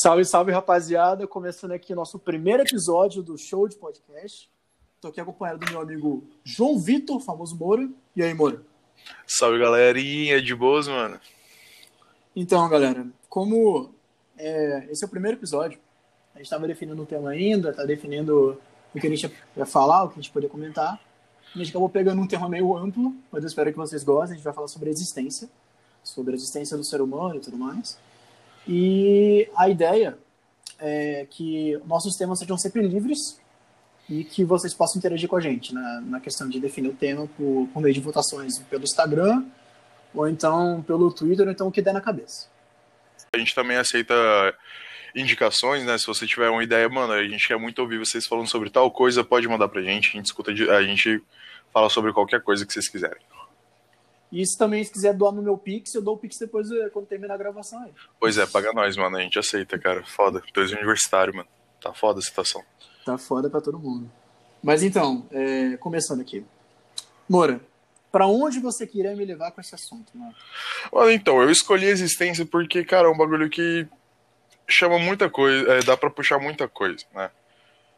Salve, salve, rapaziada. Começando aqui nosso primeiro episódio do show de podcast. Tô aqui acompanhado do meu amigo João Vitor, famoso Moura. E aí, Moura? Salve, galerinha. De boas, mano? Então, galera, como é, esse é o primeiro episódio, a gente estava definindo um tema ainda, tá definindo o que a gente ia falar, o que a gente poderia comentar. A gente acabou pegando um tema meio amplo, mas eu espero que vocês gostem. A gente vai falar sobre a existência, sobre a existência do ser humano e tudo mais. E a ideia é que nossos temas sejam sempre livres e que vocês possam interagir com a gente na, na questão de definir o tema por, por meio de votações pelo Instagram ou então pelo Twitter, ou então o que der na cabeça. A gente também aceita indicações, né? Se você tiver uma ideia, mano, a gente quer muito ouvir vocês falando sobre tal coisa, pode mandar pra gente, a gente escuta, a gente fala sobre qualquer coisa que vocês quiserem. E se também se quiser doar no meu Pix, eu dou o Pix depois eh, quando terminar a gravação aí. Pois é, paga nós, mano. A gente aceita, cara. Foda. Dois universitário, mano. Tá foda a situação. Tá foda pra todo mundo. Mas então, é, começando aqui. Moura, para onde você queria me levar com esse assunto, mano? Olha, então, eu escolhi a existência porque, cara, é um bagulho que chama muita coisa, é, dá para puxar muita coisa, né?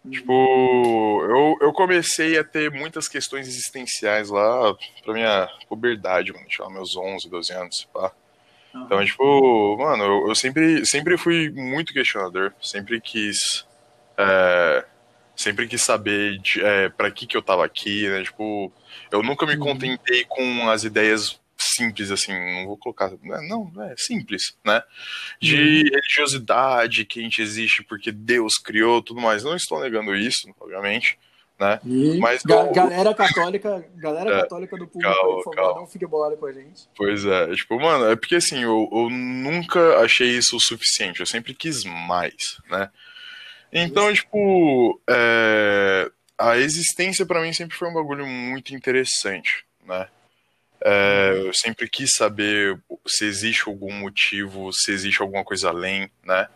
Tipo, eu, eu comecei a ter muitas questões existenciais lá pra minha puberdade, mano, tipo, meus 11, 12 anos, pá. Uhum. Então, tipo, mano, eu, eu, sempre, sempre fui muito questionador, sempre quis, é, sempre quis saber de, é, pra que que eu tava aqui, né, tipo, eu nunca me contentei com as ideias simples, assim, não vou colocar. Não, é simples, né? De uhum. religiosidade, que a gente existe porque Deus criou tudo mais. Não estou negando isso, obviamente. Né? E Mas ga eu... galera católica, galera é, católica do público, calma, por favor, não fique bolado com a gente. Pois é, tipo, mano, é porque assim, eu, eu nunca achei isso o suficiente, eu sempre quis mais, né? Então, isso. tipo, é, a existência para mim sempre foi um bagulho muito interessante, né? É, eu sempre quis saber se existe algum motivo, se existe alguma coisa além, né?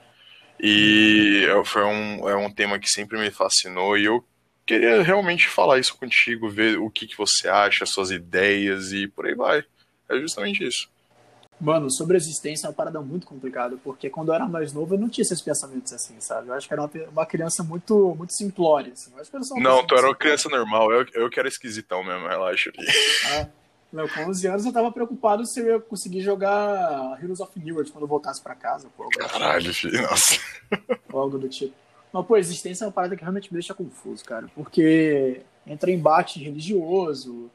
E foi um, é um tema que sempre me fascinou e eu queria realmente falar isso contigo, ver o que, que você acha, suas ideias e por aí vai. É justamente isso. Mano, sobre a existência é uma parada muito complicada, porque quando eu era mais novo eu não tinha esses pensamentos assim, sabe? Eu acho que era uma, uma criança muito, muito simplória, assim. Eu acho que não, tu era uma criança normal, eu, eu que era esquisitão mesmo, relaxa. Ah. Meu, com 11 anos eu tava preocupado se eu ia conseguir jogar Heroes of Newark quando eu voltasse pra casa. Pô, Caralho, filho, nossa. Ou algo do tipo. Mas, pô, existência é uma parada que realmente me deixa confuso, cara. Porque entra em embate religioso,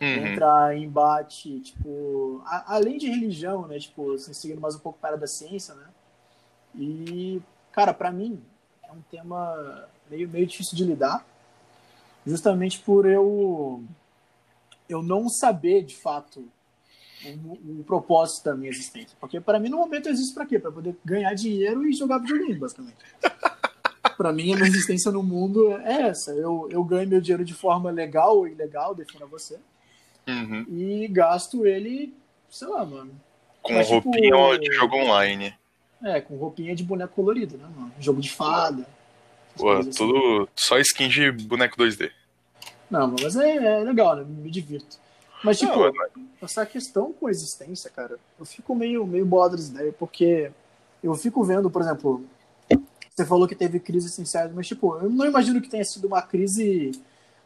uhum. entra em embate, tipo... A, além de religião, né? Tipo, assim, seguindo mais um pouco para da ciência, né? E, cara, para mim, é um tema meio, meio difícil de lidar. Justamente por eu eu não saber de fato o, propósito da minha existência. Porque para mim, no momento, existe para quê? Para poder ganhar dinheiro e jogar videogame, basicamente. para mim, a minha existência no mundo é essa. Eu, eu ganho meu dinheiro de forma legal ou ilegal, defina você. Uhum. E gasto ele, sei lá, mano. Com Mas, tipo, roupinha tipo, de jogo online. É, com roupinha de boneco colorido, né, mano? Jogo de fada. Pô, tudo assim. só skin de boneco 2D. Não, mas é, é legal, né? Me divirto. Mas, tipo, não, essa questão com a existência, cara, eu fico meio, meio bolado dessa ideia, porque eu fico vendo, por exemplo, você falou que teve crise essenciais, mas, tipo, eu não imagino que tenha sido uma crise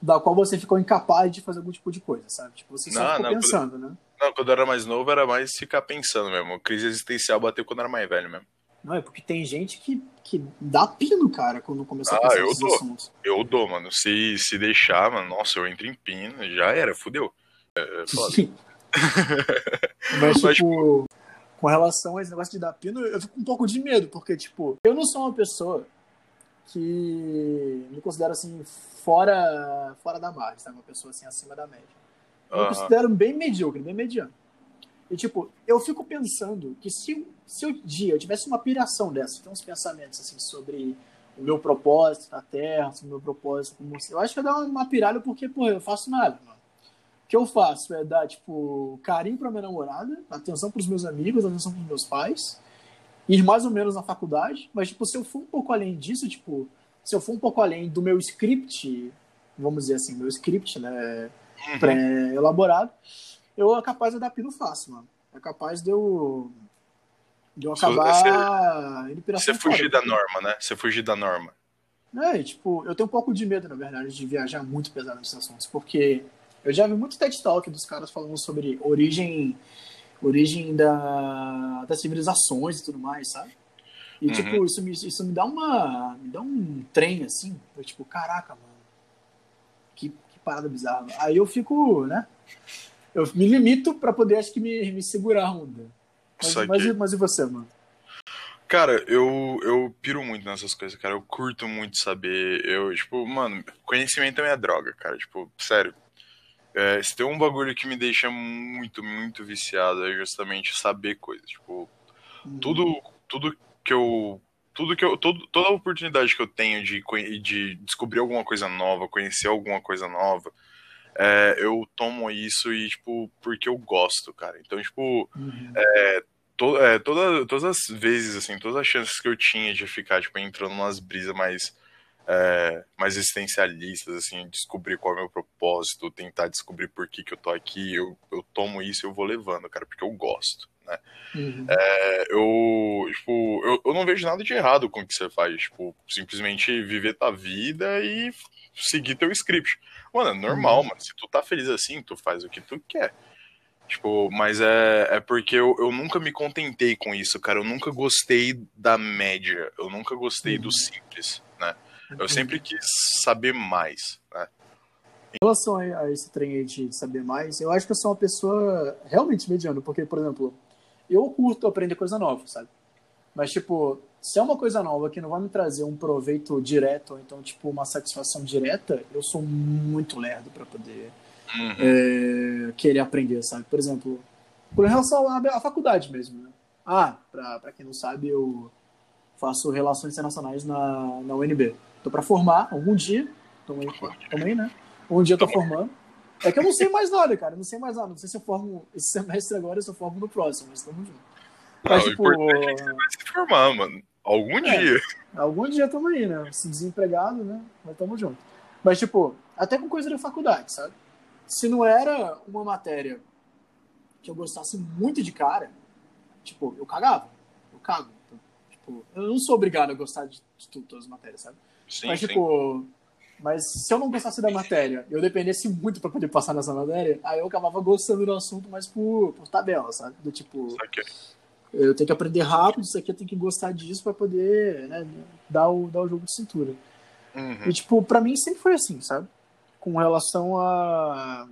da qual você ficou incapaz de fazer algum tipo de coisa, sabe? Tipo, você só não, ficou não, pensando, quando... né? Não, quando eu era mais novo, era mais ficar pensando mesmo. Crise existencial bateu quando eu era mais velho mesmo. Não, é porque tem gente que, que dá pino, cara, quando começa ah, a pensar nesses assuntos. Eu dou, mano. Se, se deixar, mano, nossa, eu entro em pino, já era, fudeu. É, é Mas, Mas, tipo, com relação a esse negócio de dar pino, eu fico com um pouco de medo, porque, tipo, eu não sou uma pessoa que me considero, assim, fora, fora da margem, sabe? Uma pessoa, assim, acima da média. Eu -huh. considero bem medíocre, bem mediano. E, tipo, eu fico pensando que se, se o dia eu tivesse uma piração dessa, tem uns pensamentos, assim, sobre o meu propósito na Terra, sobre o meu propósito como... Eu acho que ia dar uma piralha porque, pô, eu faço nada, mano. O que eu faço é dar, tipo, carinho pra minha namorada, atenção pros meus amigos, atenção pros meus pais, ir mais ou menos na faculdade, mas, tipo, se eu for um pouco além disso, tipo, se eu for um pouco além do meu script, vamos dizer assim, meu script, né, uhum. pré-elaborado, eu é capaz de dar pino fácil, mano. É capaz de eu De eu acabar indo Você fugir da norma, né? Você fugir da norma. É, tipo, eu tenho um pouco de medo, na verdade, de viajar muito pesado nesses assuntos, porque eu já vi muito TED Talk dos caras falando sobre origem origem da, das civilizações e tudo mais, sabe? E, uhum. tipo, isso me, isso me dá uma. me dá um trem, assim. Eu, tipo, caraca, mano. Que, que parada bizarra. Aí eu fico, né? Eu me limito para poder, acho que, me, me segurar a onda. Mas, mas, mas, e você, mano? Cara, eu, eu piro muito nessas coisas, cara. Eu curto muito saber. Eu, tipo, mano, conhecimento é minha droga, cara. Tipo, sério. É, se tem um bagulho que me deixa muito, muito viciado é justamente saber coisas. Tipo, uhum. tudo, tudo que eu. Tudo que eu. Todo, toda a oportunidade que eu tenho de, de descobrir alguma coisa nova, conhecer alguma coisa nova, é, eu tomo isso e, tipo, porque eu gosto, cara. Então, tipo, uhum. é, to, é, toda, todas as vezes, assim, todas as chances que eu tinha de ficar, tipo, entrando umas brisas mais, é, mais existencialistas, assim, descobrir qual é o meu propósito, tentar descobrir por que, que eu tô aqui, eu, eu tomo isso e eu vou levando, cara, porque eu gosto, né? Uhum. É, eu, tipo, eu, eu não vejo nada de errado com o que você faz, tipo, simplesmente viver tua vida e seguir teu script. Mano, é normal, uhum. mano, se tu tá feliz assim, tu faz o que tu quer. Tipo, mas é, é porque eu, eu nunca me contentei com isso, cara. Eu nunca gostei da média. Eu nunca gostei uhum. do simples, né? Eu uhum. sempre quis saber mais, né? Em relação a, esse trem aí de saber mais, eu acho que eu sou uma pessoa realmente mediana, porque, por exemplo, eu curto aprender coisa nova, sabe? Mas, tipo, se é uma coisa nova que não vai me trazer um proveito direto, ou então, tipo, uma satisfação direta, eu sou muito lerdo para poder uhum. é, querer aprender, sabe? Por exemplo, por relação à, à faculdade mesmo, né? Ah, para quem não sabe, eu faço relações internacionais na, na UNB. Tô para formar algum dia, também, também, né? Um dia eu tô formando. É que eu não sei mais nada, cara. Eu não sei mais nada. Não sei se eu formo esse semestre agora ou se eu formo no próximo, mas tamo junto. Mas, não, tipo, o importante é que você vai se formar, mano. Algum é, dia. Algum dia tamo aí, né? Se desempregado, né? Mas tamo junto. Mas, tipo, até com coisa da faculdade, sabe? se não era uma matéria que eu gostasse muito de cara, tipo, eu cagava. Eu cago. Então, tipo, eu não sou obrigado a gostar de, de tudo, todas as matérias, sabe? Sim, mas, tipo, sim. Mas se eu não gostasse da matéria, eu dependesse muito para poder passar nessa matéria, aí eu acabava gostando do assunto, mas por, por tabela, sabe? Do tipo, eu tenho que aprender rápido, isso aqui eu tenho que gostar disso para poder né, dar, o, dar o jogo de cintura. Uhum. E, tipo, pra mim sempre foi assim, sabe? com relação a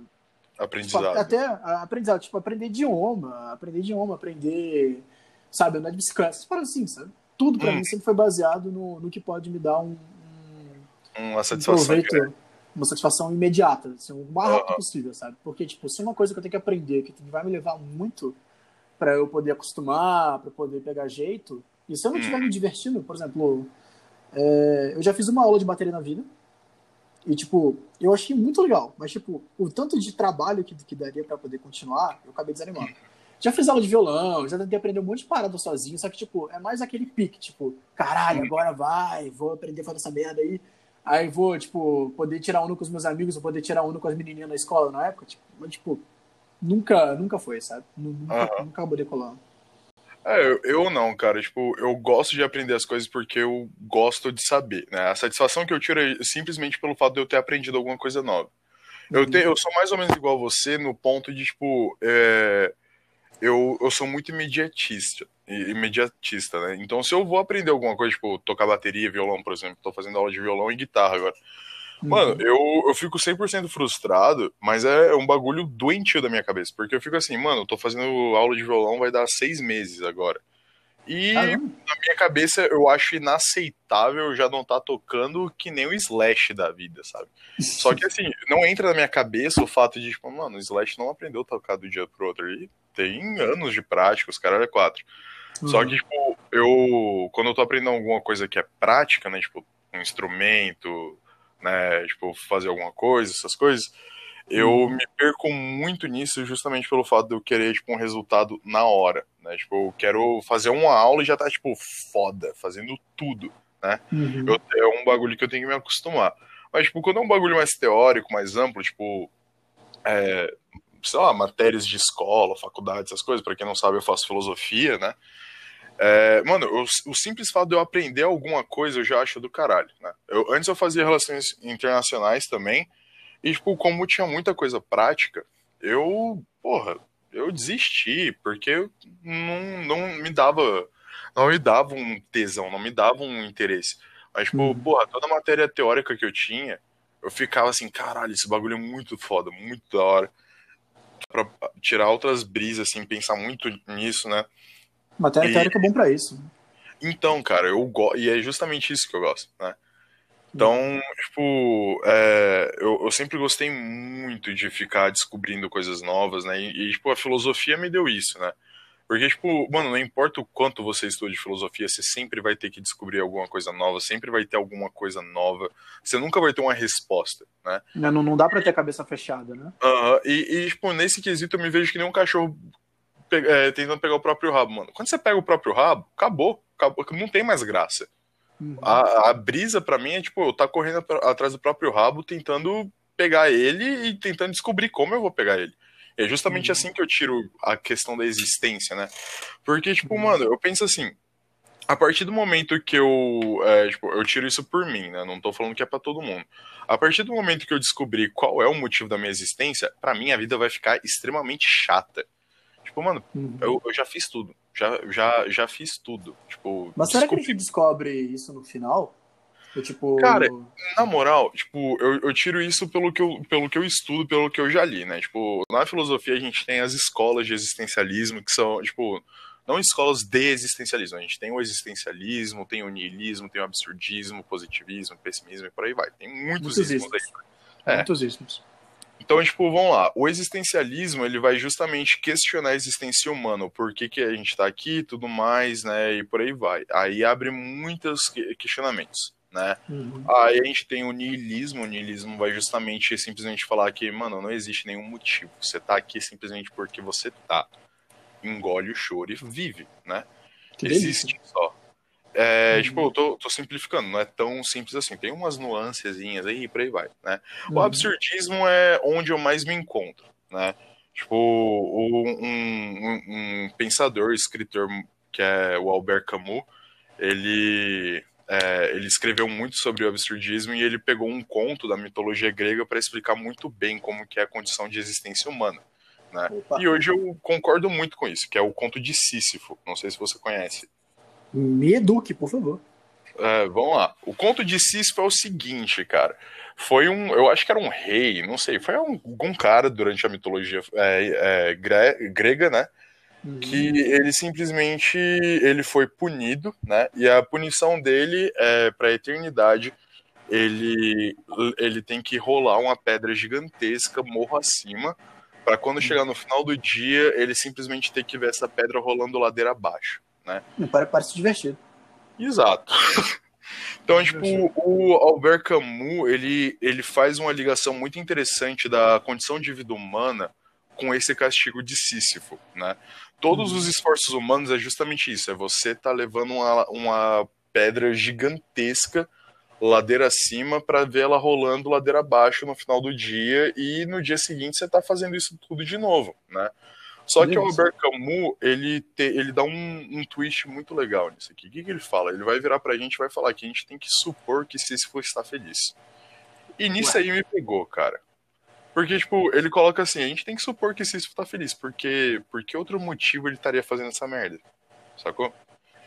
aprendizado. Tipo, até a aprendizado, tipo, aprender idioma, aprender idioma, aprender, sabe, andar de bicicleta, essas paradas assim, sabe? Tudo hum. mim sempre foi baseado no, no que pode me dar um uma satisfação, proveito, uma satisfação imediata, assim, o mais rápido uh -huh. possível, sabe? Porque tipo, se é uma coisa que eu tenho que aprender, que vai me levar muito para eu poder acostumar, para poder pegar jeito, e se eu não estiver hum. me divertindo, por exemplo, é, eu já fiz uma aula de bateria na vida, e, tipo, eu achei muito legal, mas, tipo, o tanto de trabalho que, que daria para poder continuar, eu acabei desanimando. Já fiz aula de violão, já tentei aprender um monte de parada sozinho, só que, tipo, é mais aquele pique, tipo, caralho, agora vai, vou aprender a fazer essa merda aí. Aí vou, tipo, poder tirar um com os meus amigos, vou poder tirar um com as menininhas na escola na época, tipo, mas, tipo, nunca, nunca foi, sabe? Nunca, uhum. nunca acabou decolando. É, eu, eu, não, cara. Tipo, eu gosto de aprender as coisas porque eu gosto de saber, né? A satisfação que eu tiro é simplesmente pelo fato de eu ter aprendido alguma coisa nova. Eu, te, eu sou mais ou menos igual a você no ponto de, tipo, é, eu, eu sou muito imediatista, imediatista, né? Então, se eu vou aprender alguma coisa, tipo, tocar bateria, violão, por exemplo, tô fazendo aula de violão e guitarra agora. Mano, uhum. eu, eu fico 100% frustrado, mas é um bagulho doentio da minha cabeça. Porque eu fico assim, mano, eu tô fazendo aula de violão vai dar seis meses agora. E Caramba. na minha cabeça eu acho inaceitável já não tá tocando que nem o Slash da vida, sabe? Só que assim, não entra na minha cabeça o fato de, tipo, mano, o Slash não aprendeu a tocar do dia pro outro. Ele tem anos de prática, os caras é quatro. Uhum. Só que, tipo, eu. Quando eu tô aprendendo alguma coisa que é prática, né? Tipo, um instrumento, né, tipo, fazer alguma coisa, essas coisas, eu me perco muito nisso justamente pelo fato de eu querer, tipo, um resultado na hora, né, tipo, eu quero fazer uma aula e já tá, tipo, foda, fazendo tudo, né, uhum. eu, é um bagulho que eu tenho que me acostumar, mas, tipo, quando é um bagulho mais teórico, mais amplo, tipo, é, sei lá, matérias de escola, faculdade, essas coisas, para quem não sabe, eu faço filosofia, né, É, mano, eu, o simples fato de eu aprender alguma coisa eu já acho do caralho, né? Eu, antes eu fazia relações internacionais também, e, tipo, como tinha muita coisa prática, eu, porra, eu desisti, porque não, não me dava, não me dava um tesão, não me dava um interesse. Mas, tipo, uhum. porra, toda a matéria teórica que eu tinha, eu ficava assim, caralho, esse bagulho é muito foda, muito da hora. Pra tirar outras brisas, assim, pensar muito nisso, né? Matéria e... teórica é bom para isso. Então, cara, eu gosto. E é justamente isso que eu gosto, né? Então, tipo, é, eu, eu, sempre gostei muito de ficar descobrindo coisas novas, né? E, e, tipo, a filosofia me deu isso, né? Porque, tipo, mano, não importa o quanto você estuda de filosofia, você sempre vai ter que descobrir alguma coisa nova, sempre vai ter alguma coisa nova. Você nunca vai ter uma resposta, né? Não, não dá pra ter a cabeça fechada, né? Uh, e, e, tipo, nesse quesito eu me vejo que nem um cachorro pe é, tentando pegar o próprio rabo, mano. Quando você pega o próprio rabo, acabou. acabou não tem mais graça. Uhum. A, a, brisa para mim é tipo, eu tá correndo atrás do próprio rabo, tentando pegar ele e tentando descobrir como eu vou pegar ele. É justamente uhum. assim que eu tiro a questão da existência, né? Porque, tipo, uhum. mano, eu penso assim, a partir do momento que eu, é, tipo, eu tiro isso por mim, né? Não tô falando que é para todo mundo. A partir do momento que eu descobri qual é o motivo da minha existência, para mim a vida vai ficar extremamente chata. Tipo, mano, uhum. eu, eu já fiz tudo. Já, já, já fiz tudo. Tipo, Mas será que a gente descobre isso no final? Eu, tipo... Cara, na moral, tipo, eu, eu tiro isso pelo que eu, pelo que eu estudo, pelo que eu já li, né? Tipo, na filosofia a gente tem as escolas de existencialismo, que são, tipo, não escolas de existencialismo. A gente tem o existencialismo, tem o niilismo, tem o absurdismo, positivismo, pessimismo e por aí vai. Tem muitos, muitos ismos aí. É. Muitos ismos. Então, tipo, vamos lá. O existencialismo, ele vai justamente questionar a existência humana, o porquê que a gente está aqui, tudo mais, né, e por aí vai. Aí abre muitos questionamentos, né? Uhum. Aí a gente tem o niilismo, o niilismo vai justamente simplesmente falar que, mano, não existe nenhum motivo. Você tá aqui simplesmente porque você tá. Engole o choro e vive, né? Que existe delícia. só. É, uhum. Tipo, eu tô, tô, simplificando, não é tão simples assim. Tem umas nuancezinhas aí e por aí vai, né? Uhum. O absurdismo é onde eu mais me encontro, né? Tipo, um, um, um pensador, escritor, que é o Albert Camus, ele, é, ele escreveu muito sobre o absurdismo e ele pegou um conto da mitologia grega para explicar muito bem como que é a condição de existência humana. Né? E hoje eu concordo muito com isso, que é o conto de Sísifo. Não sei se você conhece. Me eduque, por favor. É, vamos lá. O conto de Sísifo é o seguinte, cara. Foi um, eu acho que era um rei, não sei, foi um, um cara durante a mitologia é, é, gre, grega, né? Uhum. Que ele simplesmente ele foi punido, né? E a punição dele é para a eternidade. Ele, ele tem que rolar uma pedra gigantesca morro acima para quando chegar no final do dia ele simplesmente ter que ver essa pedra rolando ladeira abaixo né? Parece divertido. Exato. Então, tipo, o Albert Camus, ele, ele faz uma ligação muito interessante da condição de vida humana com esse castigo de Sísifo, né? Todos os esforços humanos é justamente isso, é você tá levando uma, uma pedra gigantesca ladeira acima para ver ela rolando ladeira abaixo no final do dia e no dia seguinte você tá fazendo isso tudo de novo, né? Só que o Albert Camus, ele, te, ele dá um, um twist muito legal nisso aqui. O que, que ele fala? Ele vai virar pra gente e vai falar que a gente tem que supor que Sísifo está feliz. E nisso Ué. aí me pegou, cara. Porque, tipo, ele coloca assim, a gente tem que supor que Sísifo tá feliz, porque, porque outro motivo ele estaria fazendo essa merda, sacou?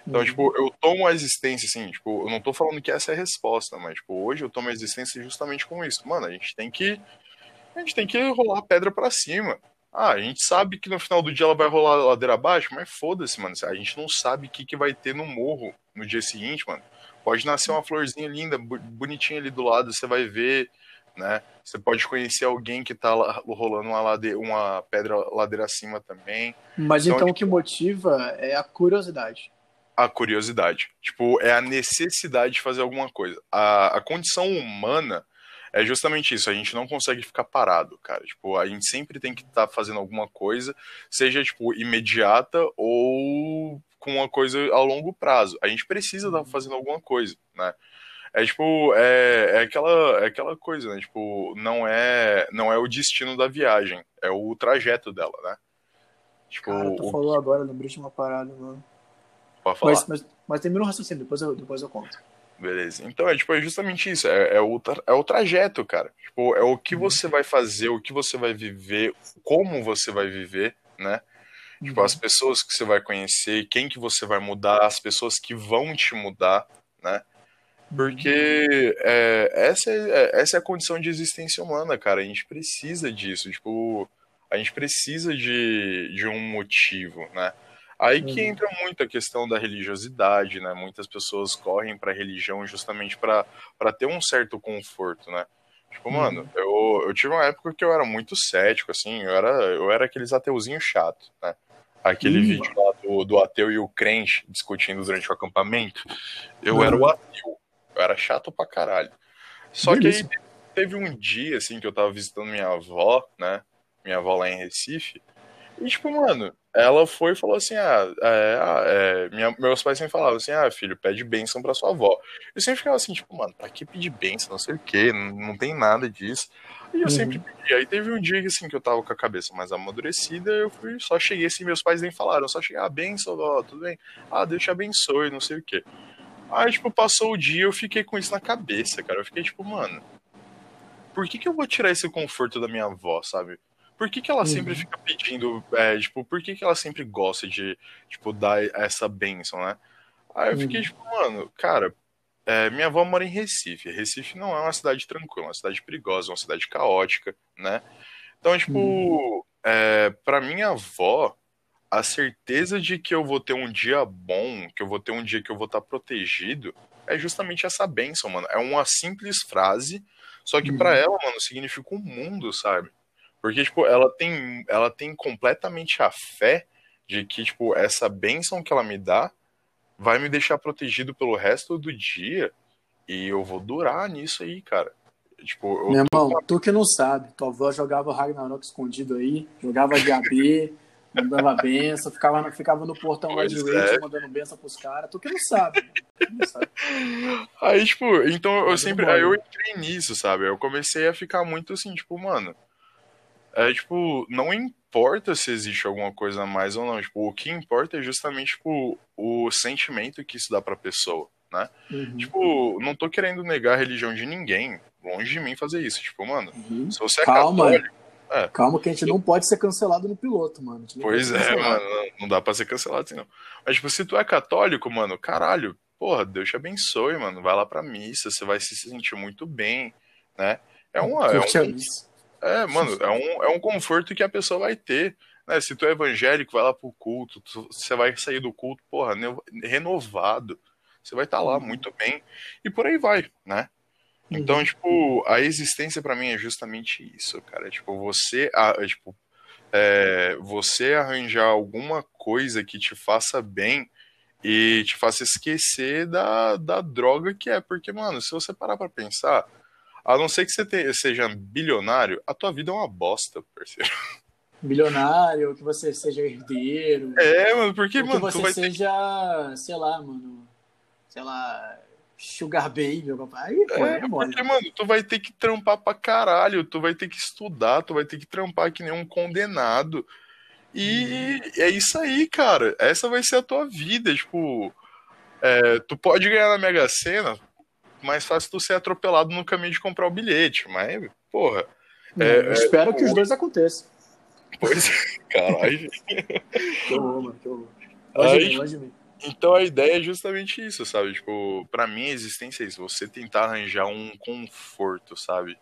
Então, uhum. tipo, eu tomo a existência, assim, tipo, eu não tô falando que essa é a resposta, mas, tipo, hoje eu tomo a existência justamente com isso. Mano, a gente tem que, a gente tem que rolar a pedra para cima. Ah, a gente sabe que no final do dia ela vai rolar a ladeira abaixo, mas foda-se, mano. A gente não sabe o que, que vai ter no morro no dia seguinte, mano. Pode nascer uma florzinha linda, bonitinha ali do lado, você vai ver, né? Você pode conhecer alguém que tá rolando uma, ladeira, uma pedra ladeira acima também. Mas então, então o que motiva é a curiosidade. A curiosidade. Tipo, é a necessidade de fazer alguma coisa. A, a condição humana é justamente isso, a gente não consegue ficar parado, cara. Tipo, a gente sempre tem que estar tá fazendo alguma coisa, seja, tipo, imediata ou com uma coisa a longo prazo. A gente precisa estar tá uhum. fazendo alguma coisa, né? É tipo, é, é, aquela, é aquela coisa, né? Tipo, não é, não é o destino da viagem, é o trajeto dela, né? Tipo, Cara, tu o... falou agora, lembrei de uma parada, mano. Pode falar. Mas, mas, mas termina o raciocínio, depois eu, depois eu conto. Beleza. Então é tipo, é justamente isso. É, é, o, é o trajeto, cara. Tipo, é o que Uhum. você vai fazer, o que você vai viver, como você vai viver, né? Tipo, Uhum. as pessoas que você vai conhecer, quem que você vai mudar, as pessoas que vão te mudar, né? Porque é, essa, é, essa é a condição de existência humana, cara. A gente precisa disso. Tipo, a gente precisa de, de um motivo, né? Aí que Uhum. entra muito a questão da religiosidade, né? Muitas pessoas correm pra religião justamente pra pra ter um certo conforto, né? Tipo, Uhum. mano, eu, eu tive uma época que eu era muito cético, assim, eu era, eu era aqueles ateuzinhos chato, né? Aquele Ih, vídeo lá do, do ateu e o crente discutindo durante o acampamento. Eu Uhum. era o ateu. Eu era chato pra caralho. Só Beleza. que aí teve um dia, assim, que eu tava visitando minha avó, né? Minha avó lá em Recife. E, tipo, mano, ela foi e falou assim: ah, é, ah, é, minha- meus pais sempre falavam assim: ah, filho, pede bênção pra sua avó. Eu sempre ficava assim, tipo, mano, pra que pedir bênção? Não sei o quê, não, não tem nada disso. E eu Uhum. sempre pedi. Aí teve um dia que, assim, que eu tava com a cabeça mais amadurecida, eu fui, só cheguei assim, meus pais nem falaram, eu só cheguei, ah, bênção, vó, tudo bem? Ah, Deus te abençoe, não sei o quê. Aí, tipo, passou o dia, eu fiquei com isso na cabeça, cara. Eu fiquei tipo, mano, por que que eu vou tirar esse conforto da minha avó, sabe? Por que que ela sempre Uhum. fica pedindo, é, tipo, por que que ela sempre gosta de, tipo, dar essa bênção, né? Aí eu fiquei Uhum. tipo, mano, cara, é, minha avó mora em Recife. Recife não é uma cidade tranquila, é uma cidade perigosa, é uma cidade caótica, né? Então, tipo, Uhum. é, pra minha avó, a certeza de que eu vou ter um dia bom, que eu vou ter um dia que eu vou estar protegido, é justamente essa bênção, mano. É uma simples frase, só que pra Uhum. ela, mano, significa um mundo, sabe? Porque, tipo, ela tem, ela tem completamente a fé de que, tipo, essa bênção que ela me dá vai me deixar protegido pelo resto do dia e eu vou durar nisso aí, cara. Tipo, eu Meu tô irmão, tu que não sabe, tua avó jogava Ragnarok escondido aí, jogava DAB, mandava benção, ficava, ficava no portão lá de é. mandando benção pros caras. Tu que não sabe. Tu que não sabe. Aí, tipo, então eu Mas sempre. Aí eu mole. entrei nisso, sabe? Eu comecei a ficar muito assim, tipo, mano. É tipo, não importa se existe alguma coisa a mais ou não. Tipo, o que importa é justamente, tipo, o sentimento que isso dá pra pessoa, né? Uhum. Tipo, não tô querendo negar a religião de ninguém. Longe de mim fazer isso. Tipo, mano, Uhum. se você é Calma. católico. é. Calma que a gente não pode ser cancelado no piloto, mano. Pois é, mano, não- dá pra ser cancelado assim, não. Mas, tipo, se tu é católico, mano, caralho, porra, Deus te abençoe, mano. Vai lá pra missa, você vai se sentir muito bem, né? É uma. É, a um, missa. É mano, é um, é um conforto que a pessoa vai ter. Né? Se tu é evangélico, vai lá pro culto, tu- você vai sair do culto, porra, renovado. Você vai estar lá Uhum. muito bem. E por aí vai, né? Então, Uhum. tipo, a existência pra mim é justamente isso, cara. Tipo, você, ah, é, tipo, é, você arranjar alguma coisa que te faça bem e te faça esquecer da, da droga que é. Porque, mano, se você parar pra pensar, a não ser que você te- seja bilionário, a tua vida é uma bosta, parceiro. Milionário, que você seja herdeiro. É, mano, porque, que mano, tu você vai ter seja, sei lá, mano. Sei lá. Sugar Baby, papai. Aí, É, é porque, mano, tu vai ter que trampar pra caralho, tu vai ter que estudar, tu vai ter que trampar que nem um condenado. E é isso aí, cara. Essa vai ser a tua vida. Tipo, é, tu pode ganhar na Mega Sena, mais fácil tu ser atropelado no caminho de comprar o bilhete. Mas, porra, Não, é, eu espero é, que os dois aconteçam. pois caralho. Que horror, que horror. De mim. Então a ideia é justamente isso, sabe? Tipo, pra mim a existência é isso, você tentar arranjar um conforto, sabe?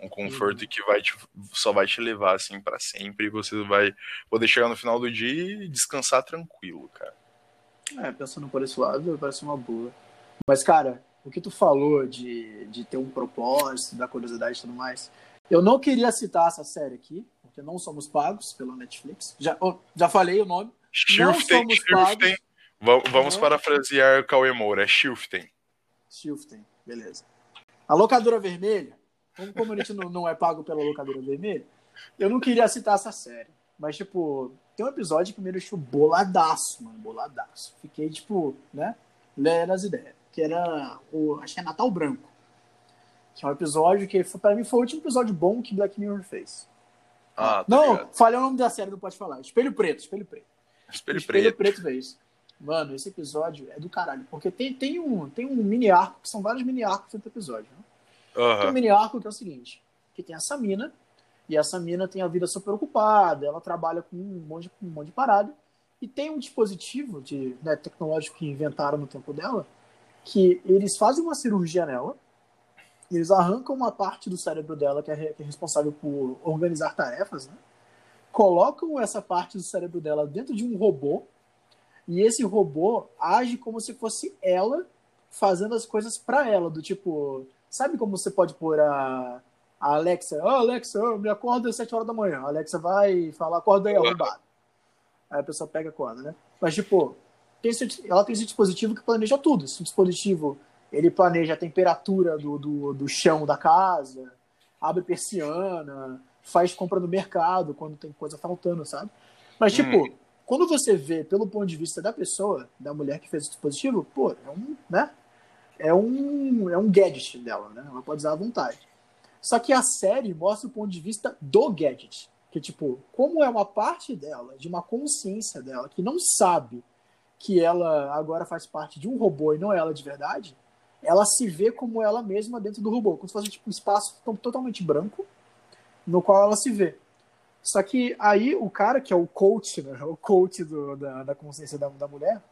Um conforto que vai te, só vai te levar assim pra sempre e você vai poder chegar no final do dia e descansar tranquilo, cara. É, pensando por esse lado, parece uma boa. Mas, cara, o que tu falou de, de ter um propósito, da curiosidade e tudo mais, eu não queria citar essa série aqui, porque não somos pagos pela Netflix. Já, oh, já falei o nome. Shiften, somos Shiften. Va- Vamos Não. parafrasear Cauê Moura, é Shiften. Shiften, beleza. A locadora vermelha, como, como a gente não, não é pago pela locadora vermelha, eu não queria citar essa série. Mas, tipo, tem um episódio que me deixou boladaço, mano, boladaço. Fiquei, tipo, né, lendo as ideias. Que era, o, acho que é Natal Branco. Que é um episódio que, pra mim, foi o último episódio bom que Black Mirror fez. Ah, tá não, ligado. falei o nome da série, não pode falar. Espelho Preto, Espelho Preto. Espelho Espelho Preto. Preto fez. Mano, esse episódio é do caralho. Porque tem, tem, um, tem um mini arco, que são vários mini arcos dentro do episódio. Né? Uhum. Tem um mini arco que é o seguinte: que tem essa mina, e essa mina tem a vida super ocupada, ela trabalha com um monte, de, um monte de parada. E tem um dispositivo de, né, tecnológico que inventaram no tempo dela, que eles fazem uma cirurgia nela, eles arrancam uma parte do cérebro dela que é, que é responsável por organizar tarefas, né? colocam essa parte do cérebro dela dentro de um robô e esse robô age como se fosse ela fazendo as coisas para ela, do tipo, sabe como você pode pôr a, a Alexa, oh, Alexa, oh, me acorda às 7 horas da manhã. A Alexa vai falar, acorda aí, arrombado. Aí a pessoa pega a corda, né? Mas, tipo, tem esse, ela tem esse dispositivo que planeja tudo. Esse dispositivo, ele planeja a temperatura do, do, do chão da casa, abre persiana, faz compra no mercado quando tem coisa faltando, sabe? Mas, tipo, hum. quando você vê pelo ponto de vista da pessoa, da mulher que fez o dispositivo, pô, é um, né? É um, é um gadget dela, né? Ela pode usar à vontade. Só que a série mostra o ponto de vista do gadget. Que, tipo, como é uma parte dela, de uma consciência dela, que não sabe que ela agora faz parte de um robô e não é ela de verdade, ela se vê como ela mesma dentro do robô, como se fosse tipo, um espaço totalmente branco, no qual ela se vê. Só que aí o cara, que é o coach, né, o coach do, da, da consciência da, da mulher,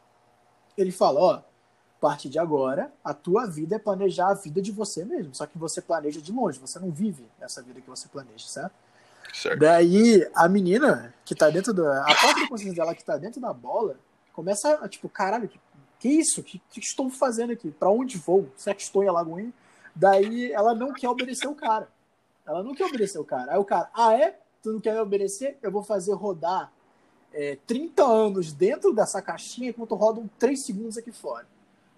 ele fala, ó, a partir de agora, a tua vida é planejar a vida de você mesmo, só que você planeja de longe, você não vive essa vida que você planeja, certo? Certo. Daí a menina que tá dentro da. A própria consciência dela que tá dentro da bola começa a, tipo, caralho, que, que isso? Que, que estou fazendo aqui? Pra onde vou? Sextou em Alagoinha? Daí ela não quer obedecer o cara. Ela não quer obedecer o cara. Aí o cara, ah, é? Tu não quer me obedecer? Eu vou fazer rodar é, 30 anos dentro dessa caixinha enquanto rodam 3 segundos aqui fora.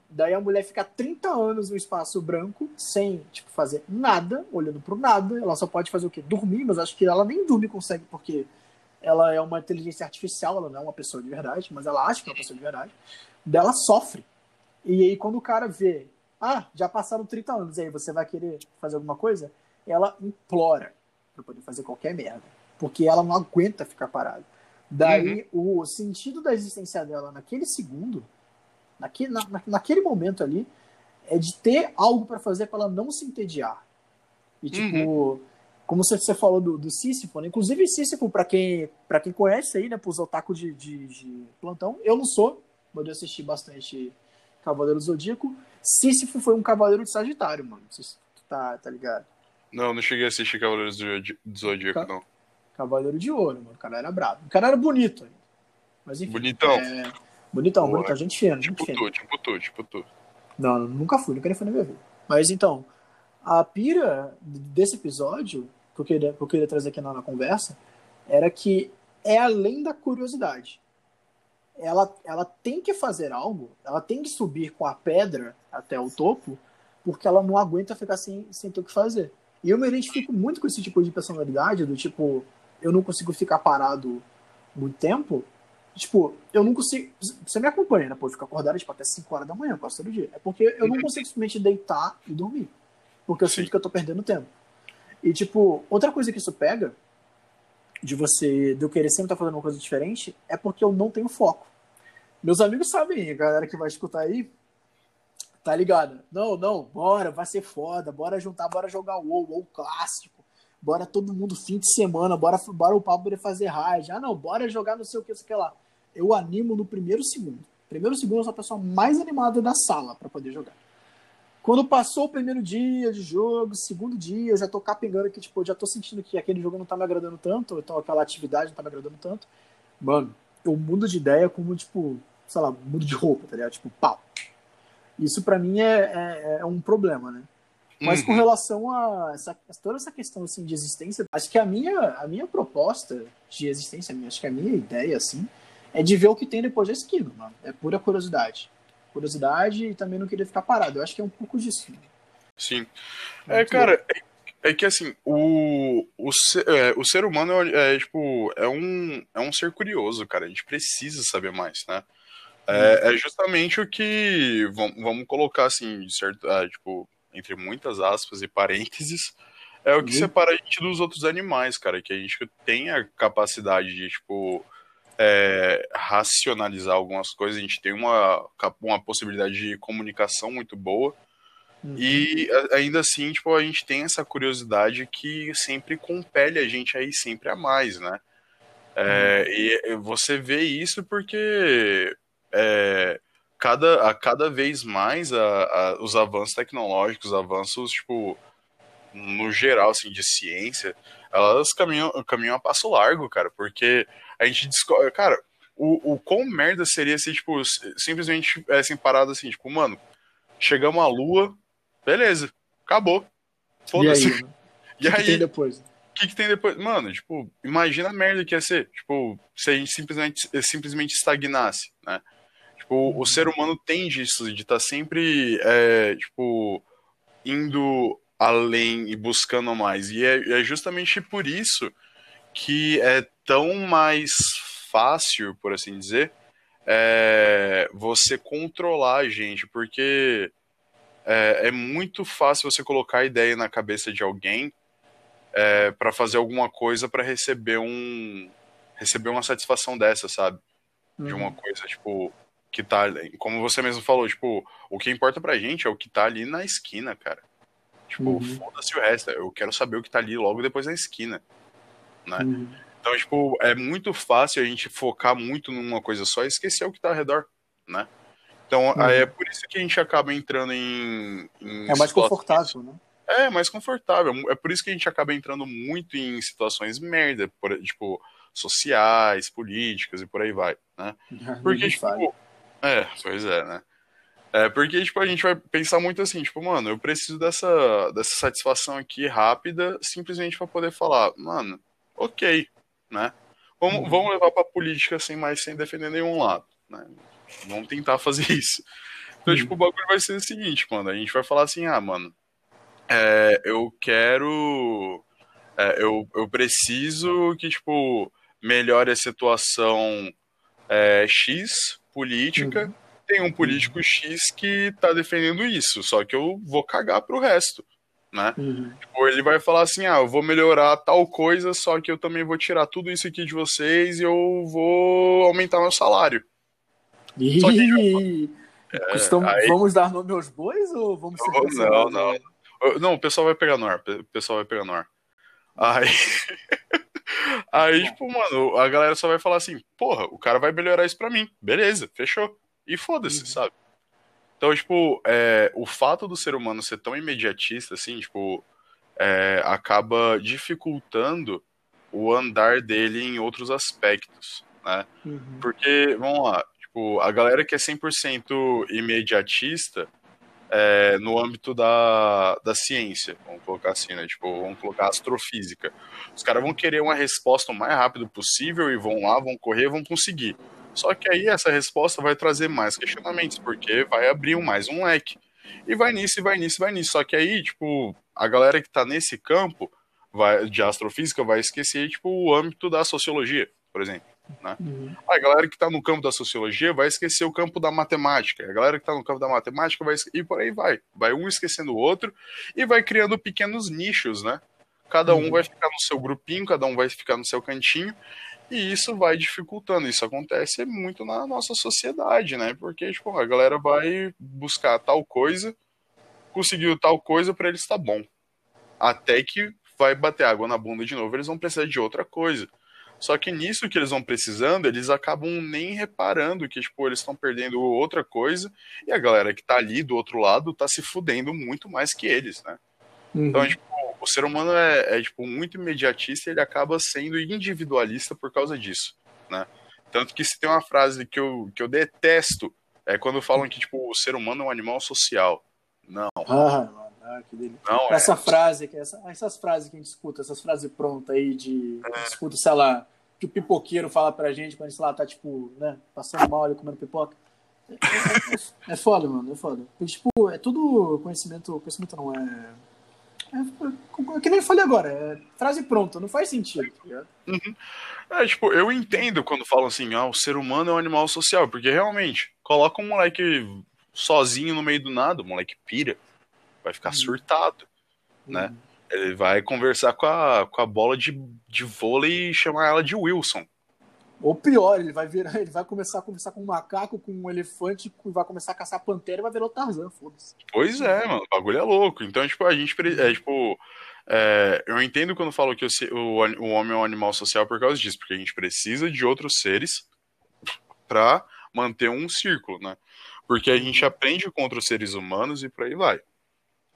Daí a mulher fica 30 anos no espaço branco, sem tipo, fazer nada, olhando pro nada. Ela só pode fazer o quê? Dormir, mas acho que ela nem dormir consegue, porque ela é uma inteligência artificial, ela não é uma pessoa de verdade, mas ela acha que é uma pessoa de verdade. Daí ela sofre. E aí, quando o cara vê, ah, já passaram 30 anos, aí você vai querer fazer alguma coisa? Ela implora para poder fazer qualquer merda. Porque ela não aguenta ficar parada. Daí, uhum. o sentido da existência dela naquele segundo naquele, na, naquele momento ali, é de ter algo para fazer para ela não se entediar. E, tipo, uhum. Como você, você falou do, do Sísifo, né? inclusive Sísifo, para quem, pra quem conhece aí, né, pros otaku de, de, de, plantão, eu não sou, mas eu assisti bastante Cavaleiro do Zodíaco. Sísifo foi um cavaleiro de Sagitário, mano. Não sei se tu tá, tá ligado. Não, não cheguei a assistir Cavaleiros do Zodíaco, não. Cavaleiro de Ouro, mano. O cara era brabo. O cara era bonito ainda. Mas enfim. Bonitão. É... Bonitão, Boa. bonitão, gente fina, tipo gente tu, tipo tu, tipo tu. Não, nunca fui, nunca nem fui na minha vida. Mas então, a pira desse episódio, que eu queria, que eu queria trazer aqui na, na conversa, era que é além da curiosidade. Ela, ela tem que fazer algo, ela tem que subir com a pedra até o topo, porque ela não aguenta ficar sem, sem ter o que fazer. E eu me identifico muito com esse tipo de personalidade, do tipo, eu não consigo ficar parado muito tempo, Tipo, eu não consigo. Você me acompanha, né? Pô, eu fico acordado tipo, até 5 horas da manhã, quase todo dia. É porque eu não uhum. consigo simplesmente deitar e dormir. Porque eu sinto que eu tô perdendo tempo. E, tipo, outra coisa que isso pega, de você, de eu querer sempre estar tá fazendo uma coisa diferente, é porque eu não tenho foco. Meus amigos sabem, a galera que vai escutar aí, tá ligada? Não, não, bora, vai ser foda, bora juntar, bora jogar o WoW, WoW clássico bora todo mundo fim de semana, bora, bora o Pablo poder fazer raid. Ah, não, bora jogar não sei o que, sei o que lá eu animo no primeiro segundo. Primeiro segundo eu sou a pessoa mais animada da sala para poder jogar. Quando passou o primeiro dia de jogo, segundo dia, eu já tô capengando que, tipo, já tô sentindo que aquele jogo não tá me agradando tanto, então aquela atividade não tá me agradando tanto. Mano, eu mudo de ideia como, tipo, sei lá, mudo de roupa, tá ligado? Tipo, pau. Isso para mim é, é, é, um problema, né? Mas uhum. com relação a essa, toda essa questão assim, de existência, acho que a minha, a minha proposta de existência, acho que a minha ideia, assim, é de ver o que tem depois da esquina, mano. É pura curiosidade. Curiosidade e também não querer ficar parado. Eu acho que é um pouco disso. Sim. É, cara, é, é, que assim, o, o, ser, é, o ser humano é, é, tipo, é um, é um ser curioso, cara. A gente precisa saber mais, né? É, uhum. é justamente o que, vamos, vamos colocar assim, certo, é, tipo, entre muitas aspas e parênteses, é o que uhum. separa a gente dos outros animais, cara. Que a gente tem a capacidade de, tipo, é, racionalizar algumas coisas, a gente tem uma, uma possibilidade de comunicação muito boa. Uhum. E ainda assim, tipo, a gente tem essa curiosidade que sempre compele a gente aí sempre a mais, né? É, uhum. E você vê isso porque é, cada, a cada vez mais a, a, os avanços tecnológicos, avanços, tipo, no geral, assim, de ciência, elas caminham, caminham a passo largo, cara, porque a gente descobre, cara, o, o quão merda seria se, tipo, simplesmente assim, parado assim, tipo, mano, chegamos à lua, beleza, acabou. Foda-se. E aí? O que, que tem depois? O que, que tem depois? Mano, tipo, imagina a merda que ia ser. Tipo, se a gente simplesmente, simplesmente estagnasse, né? Tipo, o ser humano tem disso, de estar tá sempre, é, tipo, indo além e buscando mais. E é, é justamente por isso que é tão mais fácil, por assim dizer, é, você controlar a gente, porque é, é, muito fácil você colocar a ideia na cabeça de alguém é, para fazer alguma coisa para receber um receber uma satisfação dessa, sabe? De uma uhum. coisa tipo que tá, como você mesmo falou, tipo, o que importa pra gente é o que tá ali na esquina, cara. Tipo, uhum. foda-se o resto. Eu quero saber o que tá ali logo depois da esquina. Né? Uhum. Então, tipo, é muito fácil a gente focar muito numa coisa só e esquecer o que tá ao redor, né? Então, uhum. é por isso que a gente acaba entrando em. em é mais confortável, né? É, mais confortável. É por isso que a gente acaba entrando muito em situações merda, por, tipo, sociais, políticas e por aí vai, né? Porque, tipo. É, pois é, né? É, porque, tipo, a gente vai pensar muito assim, tipo, mano, eu preciso dessa, dessa satisfação aqui rápida, simplesmente para poder falar, mano, ok, né? Vamos, uhum. vamos levar pra política sem mais, sem defender nenhum lado, né? Vamos tentar fazer isso. Então, uhum. tipo, o bagulho vai ser o seguinte, mano, a gente vai falar assim, ah, mano, é, eu quero... É, eu, eu preciso que, tipo, melhore a situação é, X política... Uhum tem um político X que tá defendendo isso, só que eu vou cagar pro resto, né? Uhum. Tipo, ele vai falar assim, ah, eu vou melhorar tal coisa, só que eu também vou tirar tudo isso aqui de vocês e eu vou aumentar meu salário. Ih, que, é, aí... Vamos dar nome aos bois ou vamos ser Não, não, não. Não, o pessoal vai pegar no ar, o pessoal vai pegar no ar. Aí... Aí, tipo, mano, a galera só vai falar assim, porra, o cara vai melhorar isso pra mim. Beleza, fechou. E foda-se, uhum. sabe? Então, tipo, é, o fato do ser humano ser tão imediatista, assim, tipo, é, acaba dificultando o andar dele em outros aspectos, né? Uhum. Porque, vamos lá, tipo, a galera que é 100% imediatista é, no âmbito da, da ciência, vamos colocar assim, né? Tipo, vamos colocar astrofísica. Os caras vão querer uma resposta o mais rápido possível e vão lá, vão correr, vão conseguir. Só que aí essa resposta vai trazer mais questionamentos, porque vai abrir mais um leque. E vai nisso, e vai nisso, e vai nisso. Só que aí, tipo, a galera que tá nesse campo vai, de astrofísica vai esquecer, tipo, o âmbito da sociologia, por exemplo. Né? Uhum. A galera que está no campo da sociologia vai esquecer o campo da matemática. A galera que está no campo da matemática vai e por aí vai. Vai um esquecendo o outro e vai criando pequenos nichos, né? Cada um uhum. vai ficar no seu grupinho, cada um vai ficar no seu cantinho e isso vai dificultando. Isso acontece muito na nossa sociedade, né? Porque, tipo, a galera vai buscar tal coisa, conseguiu tal coisa, para eles tá bom. Até que vai bater água na bunda de novo, eles vão precisar de outra coisa. Só que nisso que eles vão precisando, eles acabam nem reparando que, tipo, eles estão perdendo outra coisa, e a galera que tá ali do outro lado tá se fudendo muito mais que eles, né? Uhum. Então, tipo, o ser humano é, é, tipo, muito imediatista e ele acaba sendo individualista por causa disso, né? Tanto que se tem uma frase que eu, que eu detesto, é quando falam que, tipo, o ser humano é um animal social. Não. Ah, mano, ah, que delícia. Não, essa é... frase, essa, essas frases que a gente escuta, essas frases prontas aí de... É. Escuta, sei lá, que o pipoqueiro fala pra gente quando a gente lá tá, tipo, né, passando mal ali, comendo pipoca. É, é, é, é foda, mano, é foda. Porque, tipo, é tudo conhecimento, conhecimento não é é, que nem falei agora, é frase pronta, não faz sentido. Tá uhum. É, tipo, eu entendo quando falam assim, ah, o ser humano é um animal social, porque realmente, coloca um moleque sozinho no meio do nada, o moleque pira, vai ficar uhum. surtado, né? Uhum. Ele vai conversar com a, com a bola de, de vôlei e chamar ela de Wilson. Ou pior, ele vai virar, ele vai começar a conversar com um macaco, com um elefante, vai começar a caçar pantera e vai virar o Tarzan, foda-se. Pois é, mano, o bagulho é louco. Então, tipo, a gente é tipo. É, eu entendo quando falo que o, o, homem é um animal social por causa disso, porque a gente precisa de outros seres para manter um círculo, né? Porque a gente aprende contra os seres humanos e por aí vai.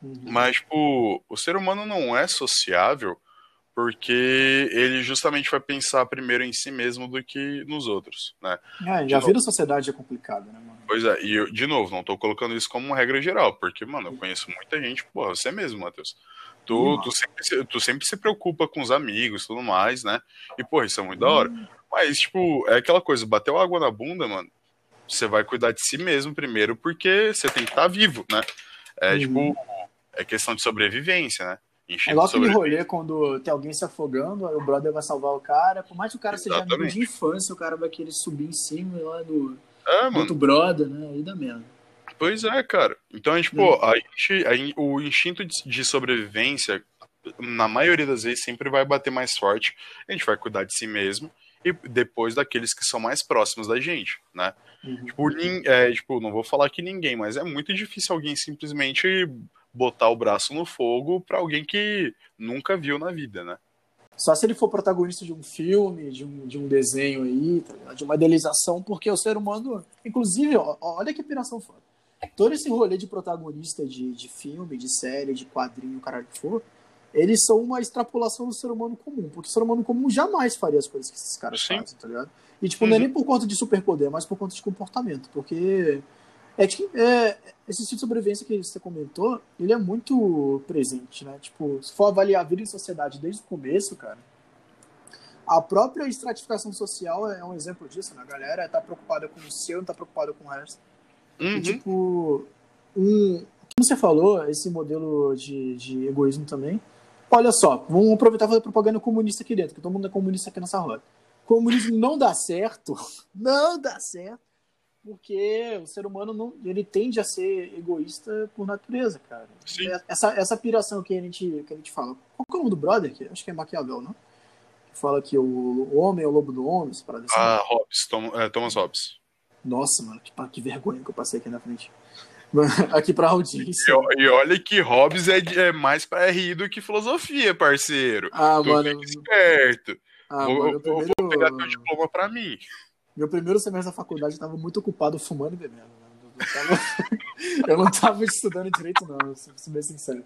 Uhum. Mas, tipo, o ser humano não é sociável porque ele justamente vai pensar primeiro em si mesmo do que nos outros, né? É, já viram sociedade é complicada, né, mano? Pois é, e eu, de novo, não tô colocando isso como regra geral, porque, mano, eu conheço muita gente, porra, você mesmo, Matheus. Tu, tu, sempre, tu sempre se preocupa com os amigos e tudo mais, né? E, porra, isso é muito hum. da hora. Hum. Mas, tipo, é aquela coisa, bateu água na bunda, mano, você vai cuidar de si mesmo primeiro, porque você tem que estar tá vivo, né? É, hum. tipo, é questão de sobrevivência, né? É igual aquele rolê quando tem alguém se afogando, aí o brother vai salvar o cara. Por mais que o cara Exatamente. seja amigo de infância, o cara vai querer subir em cima lá do, é, do outro brother, né? Aí dá merda. Pois é, cara. Então, tipo, a gente, a, o instinto de, de, sobrevivência, na maioria das vezes, sempre vai bater mais forte. A gente vai cuidar de si mesmo e depois daqueles que são mais próximos da gente, né? Uhum. Tipo, é, tipo, não vou falar que ninguém, mas é muito difícil alguém simplesmente botar o braço no fogo para alguém que nunca viu na vida, né? Só se ele for protagonista de um filme, de um, de um desenho aí, tá de uma idealização, porque o ser humano. Inclusive, ó, olha que piração foda. Todo esse rolê de protagonista de, de filme, de série, de quadrinho, caralho que for, eles são uma extrapolação do ser humano comum. Porque o ser humano comum jamais faria as coisas que esses caras Sim. fazem, tá ligado? E, tipo, uhum. não é uhum. nem por conta de superpoder, mas por conta de comportamento. Porque é que é, esse tipo de sobrevivência que você comentou, ele é muito presente, né? Tipo, se for avaliar a vida em sociedade desde o começo, cara, a própria estratificação social é um exemplo disso, né? A galera tá preocupada com o seu, não tá preocupada com o resto. Uhum. E, tipo, um, como você falou, esse modelo de, de egoísmo também. Olha só, vamos aproveitar e fazer propaganda comunista aqui dentro, que todo mundo é comunista aqui nessa roda. Comunismo não dá certo, não dá certo porque o ser humano não, ele tende a ser egoísta por natureza, cara. Sim. É, essa, essa piração que a gente, que a gente fala. Qual é o nome do brother? Que, acho que é Maquiavel, não? Que fala que o, o homem é o lobo do homem, para assim. Ah, Hobbes, Tom, é, Thomas Hobbes. Nossa, mano, que, que vergonha que eu passei aqui na frente. aqui pra audiência. E, e olha que Hobbes é, é mais pra rir do que filosofia, parceiro. Ah, tu mano. esperto. Ah, vou, mano, primeiro... vou pegar teu diploma pra mim. Meu primeiro semestre da faculdade eu estava muito ocupado fumando e bebendo. Né? Eu não estava estudando direito, não, se bem sincero.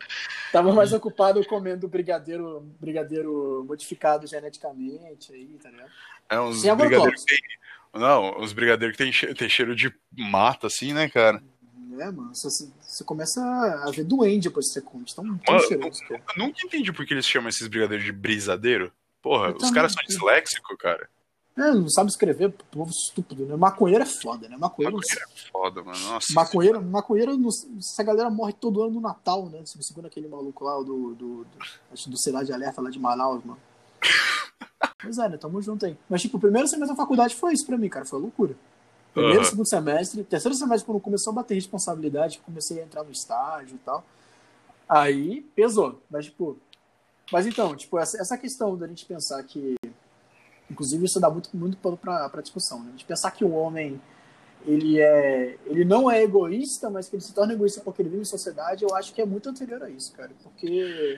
Tava mais ocupado comendo brigadeiro, brigadeiro modificado geneticamente aí, tá ligado? É uns brigadeiros que tem. Não, uns brigadeiros que tem, tem cheiro de mata, assim, né, cara? É, mano, você, você começa a ver doente depois que você come. Tão, tão mano, cheiroso, eu, eu nunca entendi por que eles chamam esses brigadeiros de brisadeiro. Porra, eu os caras são disléxicos, cara. É, não sabe escrever, povo estúpido, né? Maconheiro é foda, né? Maconheiro, maconheiro é foda, mano. Nossa. Maconheiro, maconheiro, essa galera morre todo ano no Natal, né? Segundo aquele maluco lá, do, do, do, acho do Cidade de Alerta lá de Manaus, mano. pois é, né? Tamo junto aí. Mas, tipo, o primeiro semestre da faculdade foi isso pra mim, cara. Foi loucura. Primeiro, uhum. segundo semestre. Terceiro semestre, quando começou a bater responsabilidade, comecei a entrar no estágio e tal. Aí, pesou. Mas, tipo... Mas então, tipo, essa, essa questão da gente pensar que Inclusive, isso dá muito, muito pano para discussão. Né? De pensar que o homem ele, é, ele não é egoísta, mas que ele se torna egoísta porque ele vive em sociedade, eu acho que é muito anterior a isso, cara. Porque,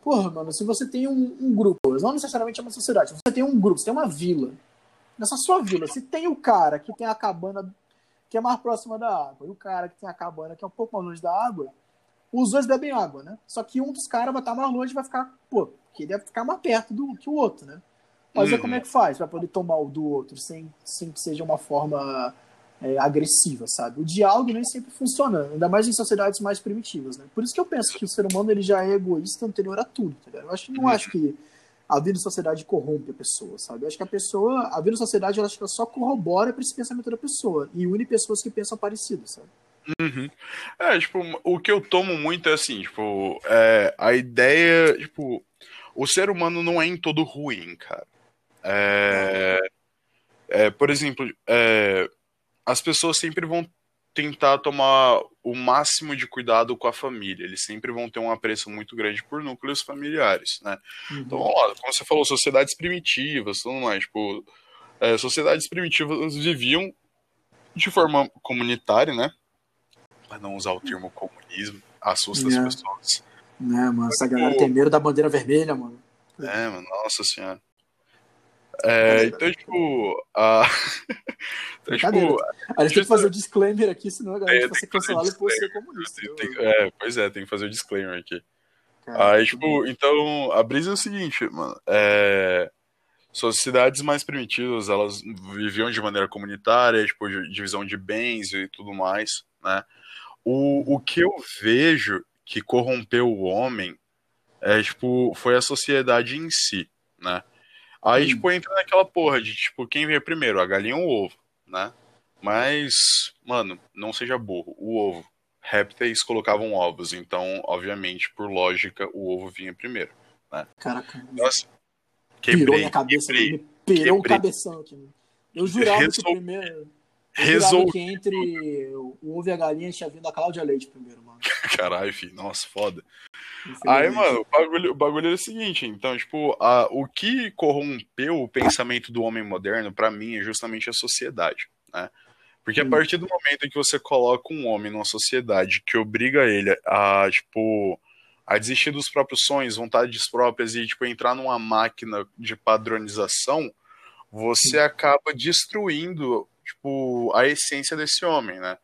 porra, mano, se você tem um, um grupo, não necessariamente é uma sociedade, você tem um grupo, você tem uma vila, nessa sua vila, se tem o cara que tem a cabana que é mais próxima da água e o cara que tem a cabana que é um pouco mais longe da água, os dois bebem água, né? Só que um dos caras vai estar mais longe vai ficar, pô, queria ficar mais perto do que o outro, né? Mas uhum. é como é que faz para poder tomar o do outro sem, sem que seja uma forma é, agressiva, sabe? O diálogo nem sempre funciona, ainda mais em sociedades mais primitivas, né? Por isso que eu penso que o ser humano ele já é egoísta anterior a tudo, tá Eu acho, não uhum. acho que a vida em sociedade corrompe a pessoa, sabe? Eu acho que a pessoa, a vida em sociedade, ela, ela só corrobora para esse pensamento da pessoa e une pessoas que pensam parecido, sabe? Uhum. É, tipo, o que eu tomo muito é assim, tipo, é, a ideia, tipo, o ser humano não é em todo ruim, cara. É, é, por exemplo, é, as pessoas sempre vão tentar tomar o máximo de cuidado com a família. Eles sempre vão ter um apreço muito grande por núcleos familiares, né? Uhum. Então, ó, como você falou, sociedades primitivas, tudo mais, tipo, é, sociedades primitivas viviam de forma comunitária, né? Para não usar o termo comunismo, assusta É. as pessoas. Né, mano? Essa galera tem medo da bandeira vermelha, mano. É, mano, nossa senhora. É, então, tipo, a... então, tipo, A gente tem que fazer o disclaimer aqui, senão a galera É, vai ser cancelada por ser comunista. tem- tem- mano? é, pois é, tem que fazer o disclaimer aqui. Cara, Aí, tipo, então, a brisa é o seguinte, mano. É... Sociedades mais primitivas, elas viviam de maneira comunitária, tipo, divisão de bens e tudo mais, né? O, o que eu vejo que corrompeu o homem é, tipo, foi a sociedade em si, né? Aí, Hum. tipo, entra naquela porra de, tipo, quem veio primeiro, a galinha ou o ovo, né? Mas, mano, não seja burro, o ovo. Répteis colocavam ovos, então, obviamente, por lógica, o ovo vinha primeiro. Caraca, Nossa, pirou quebrei, minha cabeça, quebrei, me pirou o quebrei. cabeção aqui. mano. Eu jurava que Resol- primeiro. Eu que entre o ovo e a galinha tinha vindo a Cláudia Leite primeiro, mano. Caralho, filho, nossa, foda. Infelizmente. Aí, mano, o bagulho, o bagulho é o seguinte, então, tipo, a, o que corrompeu o pensamento do homem moderno, pra mim, é justamente a sociedade, né? Porque a partir do momento em que você coloca um homem numa sociedade que obriga ele a, tipo, a desistir dos próprios sonhos, vontades próprias e, tipo, entrar numa máquina de padronização, você acaba destruindo, tipo, a essência desse homem, né?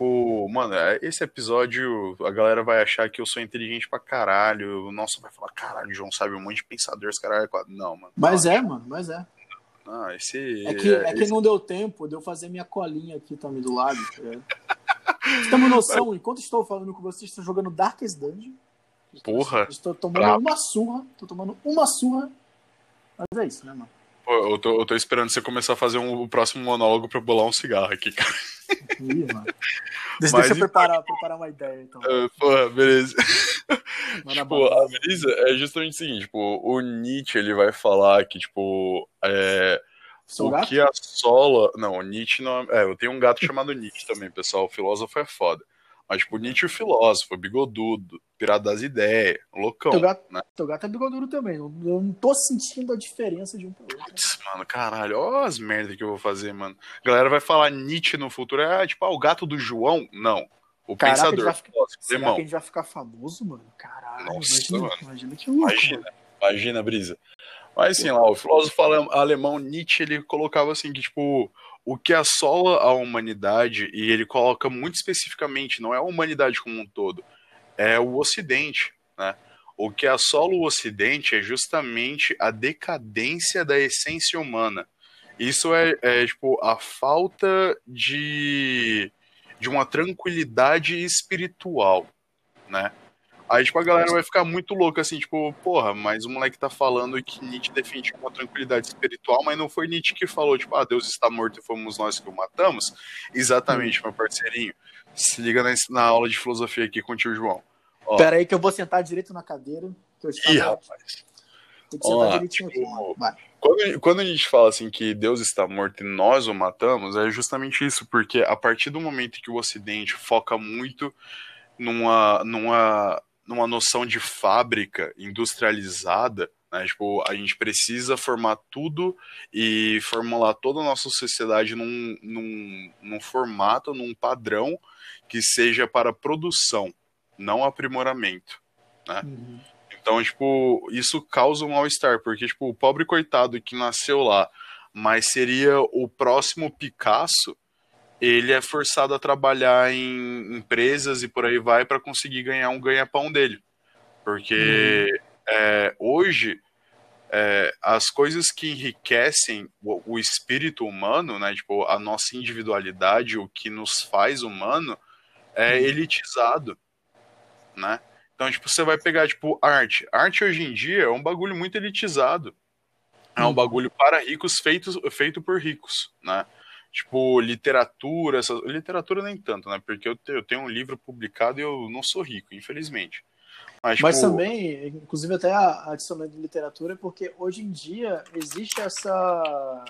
Tipo, mano, é- esse episódio a galera vai achar que eu sou inteligente pra caralho. Nossa, vai falar, caralho, o João sabe um monte de pensadores, caralho. Não, mano. Mas é, mano, mas é. Não, esse. É que, é que esse- não deu tempo de eu fazer minha colinha aqui também do lado. tá ligado? Você tem uma noção, enquanto estou falando com vocês, estou jogando Darkest Dungeon. Porra, Estou tomando uma surra. Estou tomando uma surra. Mas é isso, né, mano? Eu tô, eu tô esperando você começar a fazer um, o próximo monólogo pra bolar um cigarro aqui, cara. Ih, mano. Deixa, Mas deixa eu preparar, preparar uma ideia, então. Ah, Porra, beleza. Tipo, a brisa é justamente o seguinte, tipo, o Nietzsche, ele vai falar que, tipo, é, Seu o gato? que assola... Não, o Nietzsche não... É, eu tenho um gato chamado Nietzsche também, pessoal, o filósofo é foda. Mas, tipo, Nietzsche o filósofo, bigodudo, pirado das ideias, loucão, Teu gato, né? teu gato é bigoduro também. Eu eu não tô sentindo a diferença de um pro outro. Putz, mano, caralho, ó as merdas que eu vou fazer, mano. A galera vai falar Nietzsche no futuro, é tipo, ah, o gato do João? Não. O Caraca, pensador, vai ficar- filósofo, Será irmão. que a gente vai ficar famoso, mano? Caralho, Nossa, imagina, mano. imagina que louco. Imagina, mano. imagina, brisa. Mas assim, lá, o filósofo ale- alemão Nietzsche, ele colocava assim que, tipo, o que assola a humanidade, e ele coloca muito especificamente, não é a humanidade como um todo, é o Ocidente, né? O que assola o Ocidente é justamente a decadência da essência humana. Isso é, é, tipo, a falta de, de uma tranquilidade espiritual, né? Aí, tipo, a galera vai ficar muito louca, assim, tipo, porra, mas o moleque tá falando que Nietzsche defende uma tranquilidade espiritual, mas não foi Nietzsche que falou, tipo, ah, Deus está morto e fomos nós que o matamos? Exatamente, meu parceirinho. Se liga na, na aula de filosofia aqui com o tio João. Ó, Pera aí que eu vou sentar direito na cadeira. Que eu Ih, rapaz. Tem que sentar Ó, direitinho tipo. Quando, quando a gente fala assim que Deus está morto e nós o matamos, é justamente isso, porque a partir do momento que o Ocidente foca muito numa, numa, numa noção de fábrica industrializada, né, tipo, a gente precisa formar tudo e formular toda a nossa sociedade num, num, num formato, num padrão que seja para produção, não aprimoramento. Uhum. Então, tipo, isso causa um mal-estar, porque, tipo, o pobre coitado que nasceu lá, mas seria o próximo Picasso, ele é forçado a trabalhar em empresas e por aí vai para conseguir ganhar um ganha-pão dele. Porque é, hoje, é, as coisas que enriquecem o, o espírito humano, né, tipo, a nossa individualidade, o que nos faz humano, é elitizado, né? Então, tipo, você vai pegar, tipo, arte. Arte hoje em dia é um bagulho muito elitizado. É um Uhum. bagulho para ricos, feito, feito por ricos, né? Tipo, literatura, essa... literatura nem tanto, né? Porque eu, eu tenho um livro publicado e eu não sou rico, infelizmente. Mas, Mas tipo, também, inclusive até a- adicionando de literatura, porque hoje em dia existe essa.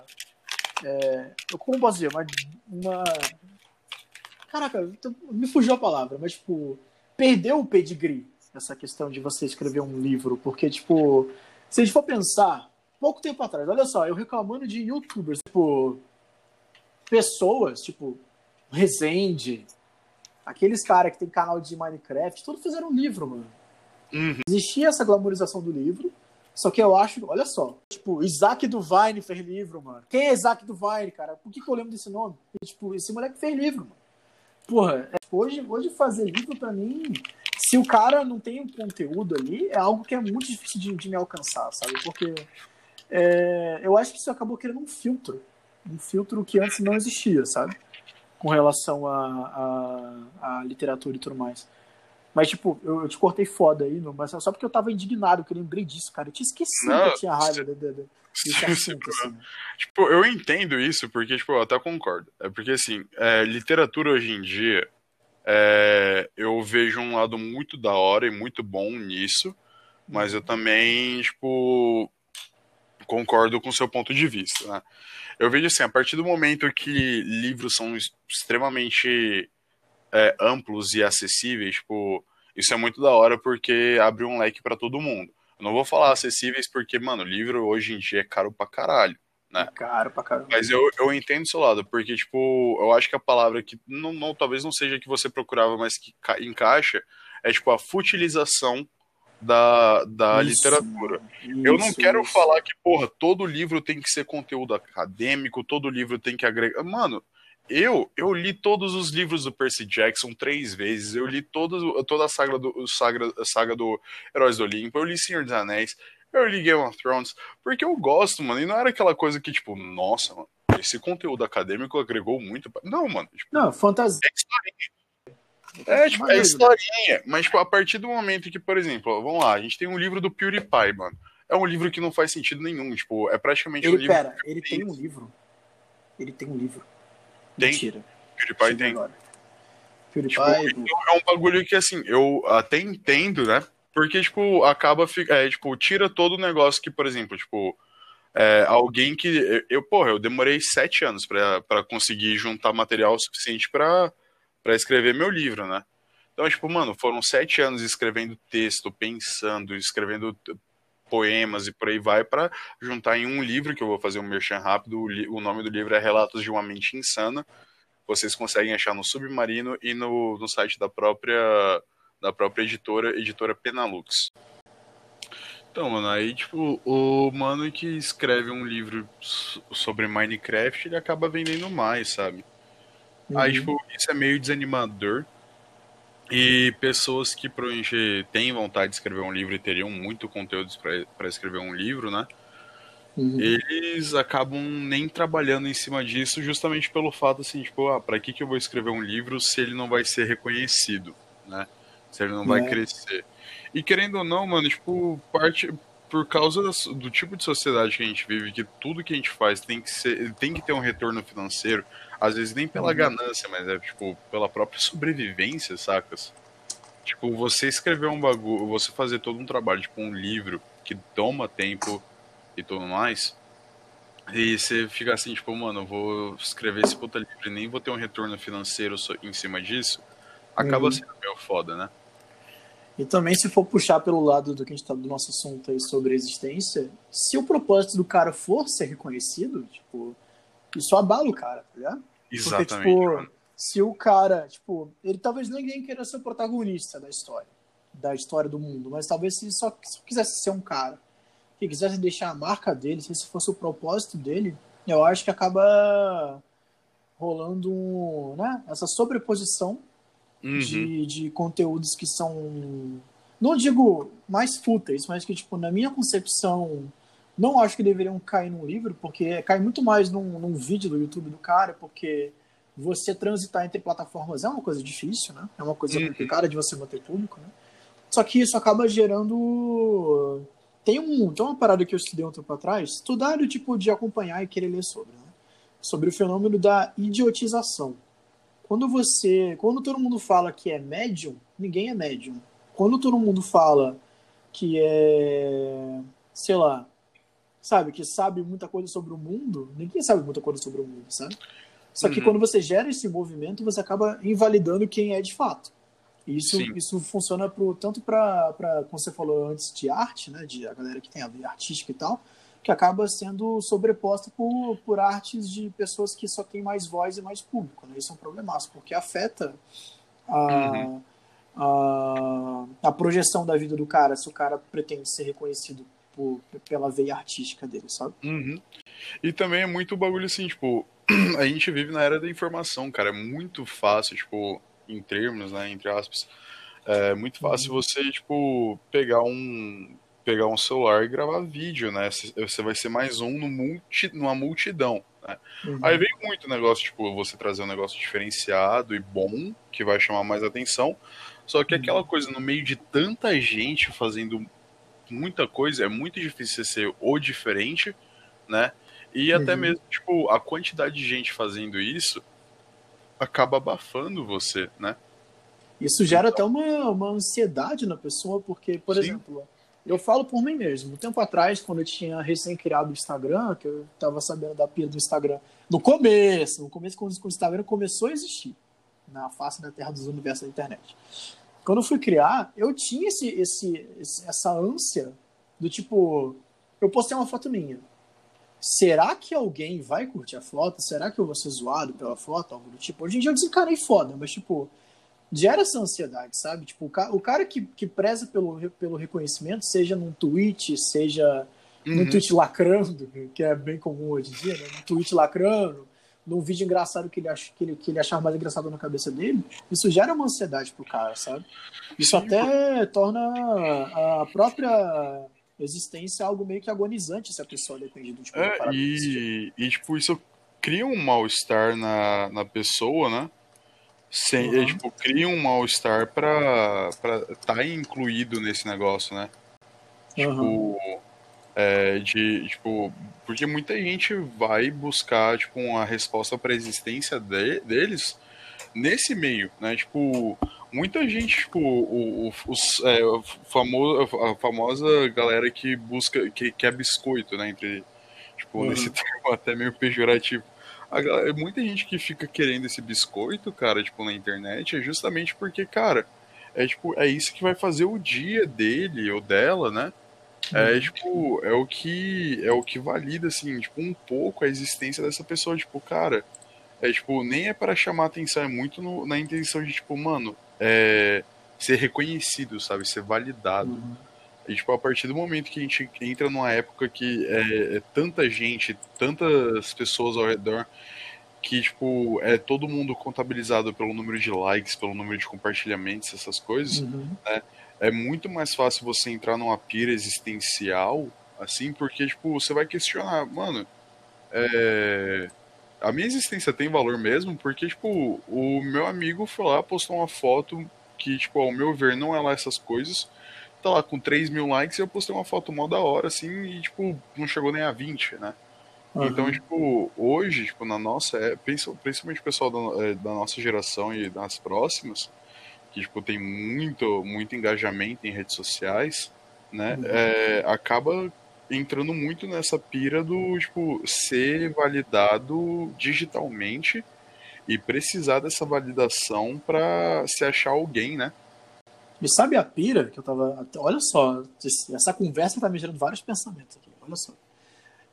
É, eu como posso dizer? Uma, uma. Caraca, me fugiu a palavra, mas tipo, perdeu o pedigree essa questão de você escrever um livro, porque, tipo, se a gente for pensar, pouco tempo atrás, olha só, eu reclamando de youtubers, tipo, pessoas, tipo, Resende, aqueles caras que tem canal de Minecraft, todos fizeram um livro, mano. Uhum. Existia essa glamorização do livro, só que eu acho, olha só, tipo, Isaac do Vine fez livro, mano. Quem é Isaac do Vine, cara? Por que, que eu lembro desse nome? E, tipo, esse moleque fez livro, mano. Porra, é, hoje, hoje fazer livro pra mim, se o cara não tem um conteúdo ali, é algo que é muito difícil de, de me alcançar, sabe? Porque é, eu acho que isso acabou criando um filtro. Um filtro que antes não existia, sabe? Com relação à a, a, a, literatura e tudo mais. Mas, tipo, eu, eu, te cortei foda aí, mas só porque eu tava indignado, que eu lembrei disso, cara. Eu tinha esquecido não, que eu tinha raiva de, de, de, desse assunto, assim. Tipo, eu entendo isso, porque, tipo, eu até concordo. É porque, assim, é, literatura hoje em dia, é, eu vejo um lado muito da hora e muito bom nisso, mas eu também, tipo, concordo com o seu ponto de vista, né? Eu vejo assim, a partir do momento que livros são extremamente é, amplos e acessíveis, tipo, isso é muito da hora porque abre um leque para todo mundo. Eu não vou falar acessíveis porque, mano, livro hoje em dia é caro pra caralho, né? É caro pra caralho. Mas eu, eu entendo o seu lado, porque, tipo, eu acho que a palavra que não, não talvez não seja que você procurava, mas que encaixa, é, tipo, a futilização da, da isso, literatura. Isso, eu não quero isso. falar que, porra, todo livro tem que ser conteúdo acadêmico, todo livro tem que agregar. Mano, eu eu li todos os livros do Percy Jackson três vezes, eu li todo, toda a saga do, saga, saga do Heróis do Olimpo, eu li Senhor dos Anéis, eu li Game of Thrones, porque eu gosto, mano, e não era aquela coisa que, tipo, nossa, mano, esse conteúdo acadêmico agregou muito. Não, mano. Tipo, não, fantasia. É. É, tipo, é historinha. Mas, tipo, a partir do momento que, por exemplo, vamos lá, a gente tem um livro do PewDiePie, mano. É um livro que não faz sentido nenhum. Tipo, é praticamente ele, um livro. Pera, ele tem um livro. Ele tem um livro. Tem. Mentira. PewDiePie tem. PewDiePie. Tipo, então é um bagulho que, assim, eu até entendo, né? Porque, tipo, acaba. É, tipo, tira todo o negócio que, por exemplo, tipo. É, alguém que. Eu, porra, eu demorei sete anos para conseguir juntar material suficiente para para escrever meu livro, né? Então, tipo, mano, foram sete anos escrevendo texto, pensando, escrevendo poemas e por aí vai para juntar em um livro que eu vou fazer um merchan rápido. O nome do livro é Relatos de uma Mente Insana. Vocês conseguem achar no Submarino e no, no site da própria da própria editora, editora Penalux. Então, mano, aí, tipo, o mano que escreve um livro sobre Minecraft, ele acaba vendendo mais, sabe? Uhum. Aí, tipo, isso é meio desanimador. E pessoas que provavelmente têm vontade de escrever um livro e teriam muito conteúdo para escrever um livro, né? Uhum. Eles acabam nem trabalhando em cima disso justamente pelo fato, assim, tipo, ah, pra que, que eu vou escrever um livro se ele não vai ser reconhecido, né? Se ele não vai é. crescer. E querendo ou não, mano, tipo, parte, por causa do tipo de sociedade que a gente vive, que tudo que a gente faz tem que ser, tem que ter um retorno financeiro, às vezes nem pela uhum. ganância, mas é tipo pela própria sobrevivência, sacas? Tipo, você escrever um bagulho, você fazer todo um trabalho, tipo um livro que toma tempo e tudo mais, e você fica assim, tipo, mano, eu vou escrever esse puta livro e nem vou ter um retorno financeiro em cima disso, acaba uhum. sendo meio foda, né? E também, se for puxar pelo lado do que a gente tá do nosso assunto aí sobre existência, se o propósito do cara for ser reconhecido, tipo, isso abala o cara, tá ligado? Exatamente. Porque, tipo, se o cara, tipo, ele talvez ninguém queira ser o protagonista da história, da história do mundo, mas talvez se só, só quisesse ser um cara que quisesse deixar a marca dele, se esse fosse o propósito dele, eu acho que acaba rolando né, essa sobreposição uhum. de, de conteúdos que são, não digo mais fúteis, mas que, tipo, na minha concepção, não acho que deveriam cair num livro, porque cai muito mais num, num vídeo do YouTube do cara, porque você transitar entre plataformas é uma coisa difícil, né? É uma coisa uhum. complicada de você manter público, né? Só que isso acaba gerando. Tem, um, tem uma parada que eu estudei um tempo atrás, estudar o tipo de acompanhar e querer ler sobre, né? Sobre o fenômeno da idiotização. Quando você. Quando todo mundo fala que é médium, ninguém é médium. Quando todo mundo fala que é. sei lá. Sabe, que sabe muita coisa sobre o mundo, ninguém sabe muita coisa sobre o mundo, sabe? Só que uhum. quando você gera esse movimento, você acaba invalidando quem é de fato. E isso, isso funciona pro, tanto para, como você falou antes, de arte, né, de a galera que tem a ver artística e tal, que acaba sendo sobreposta por, por artes de pessoas que só têm mais voz e mais público. Né? Isso é um problemaço, porque afeta a, uhum. a, a, projeção da vida do cara, se o cara pretende ser reconhecido por, pela veia artística dele, sabe? Uhum. E também é muito bagulho assim, tipo, a gente vive na era da informação, cara, é muito fácil, tipo, em termos, né, entre aspas, é muito fácil uhum. você, tipo, pegar um pegar um celular e gravar vídeo, né? Você vai ser mais um no multi, numa multidão. Né? Uhum. Aí vem muito negócio, tipo, você trazer um negócio diferenciado e bom, que vai chamar mais atenção. Só que uhum. aquela coisa, no meio de tanta gente fazendo muita coisa, é muito difícil você ser o diferente, né? E uhum. até mesmo, tipo, a quantidade de gente fazendo isso acaba abafando você, né? Isso gera então... até uma, uma ansiedade na pessoa, porque, por Sim. exemplo, eu falo por mim mesmo. Um tempo atrás, quando eu tinha recém-criado o Instagram, que eu estava sabendo da pia do Instagram, no começo, no começo, quando o Instagram começou a existir na face da terra dos universos da internet. Quando eu fui criar, eu tinha esse, esse, essa ânsia do tipo, eu postei uma foto minha. Será que alguém vai curtir a foto? Será que eu vou ser zoado pela foto? Algo do tipo. Hoje em dia eu desencarei foda, mas tipo, gera essa ansiedade, sabe? Tipo, o, ca o cara que, que preza pelo, pelo reconhecimento, seja num tweet, seja uhum. num tweet lacrando, que é bem comum hoje em dia, né? Num tweet lacrando, num vídeo engraçado que ele, ach, que ele, que ele achava mais engraçado na cabeça dele, isso gera uma ansiedade pro cara, sabe? Isso até torna a própria existência algo meio que agonizante se a pessoa depende do tipo é, e, e, tipo, isso cria um mal-estar na, na pessoa, né? Sem, uhum. tipo, cria um mal-estar pra estar tá incluído nesse negócio, né? Tipo, uhum. É, de, tipo, porque muita gente vai buscar, tipo, uma resposta para a existência de, deles nesse meio, né? Tipo, muita gente, tipo, o, o, os, é, famoso, a famosa galera que busca, que quer biscoito, né? Entre, tipo, uhum. nesse termo até meio pejorativo a galera, muita gente que fica querendo esse biscoito, cara, tipo, na internet, é justamente porque, cara, é tipo, é isso que vai fazer o dia dele ou dela, né? É tipo, é o que é o que valida assim, tipo, um pouco a existência dessa pessoa, tipo, cara, é tipo, nem é para chamar atenção, é muito no, na intenção de tipo, mano, é ser reconhecido, sabe, ser validado. Uhum. E, tipo, a partir do momento que a gente entra numa época que é, é tanta gente, tantas pessoas ao redor, que, tipo, é todo mundo contabilizado pelo número de likes, pelo número de compartilhamentos, essas coisas, uhum. né? É muito mais fácil você entrar numa pira existencial, assim, porque, tipo, você vai questionar, mano, é... a minha existência tem valor mesmo, porque, tipo, o meu amigo foi lá, postou uma foto que, tipo, ao meu ver, não é lá essas coisas, tá lá com 3 mil likes e eu postei uma foto mó da hora, assim, e, tipo, não chegou nem a 20, né? Uhum. Então, tipo, hoje, tipo, na nossa, é, principalmente o pessoal da, é, da, nossa geração e das próximas, que, tipo, tem muito, muito engajamento em redes sociais, né? Uhum. É, acaba entrando muito nessa pira do, tipo, ser validado digitalmente e precisar dessa validação para se achar alguém, né? E sabe a pira que eu tava. Olha só, essa conversa tá me gerando vários pensamentos aqui. Olha só.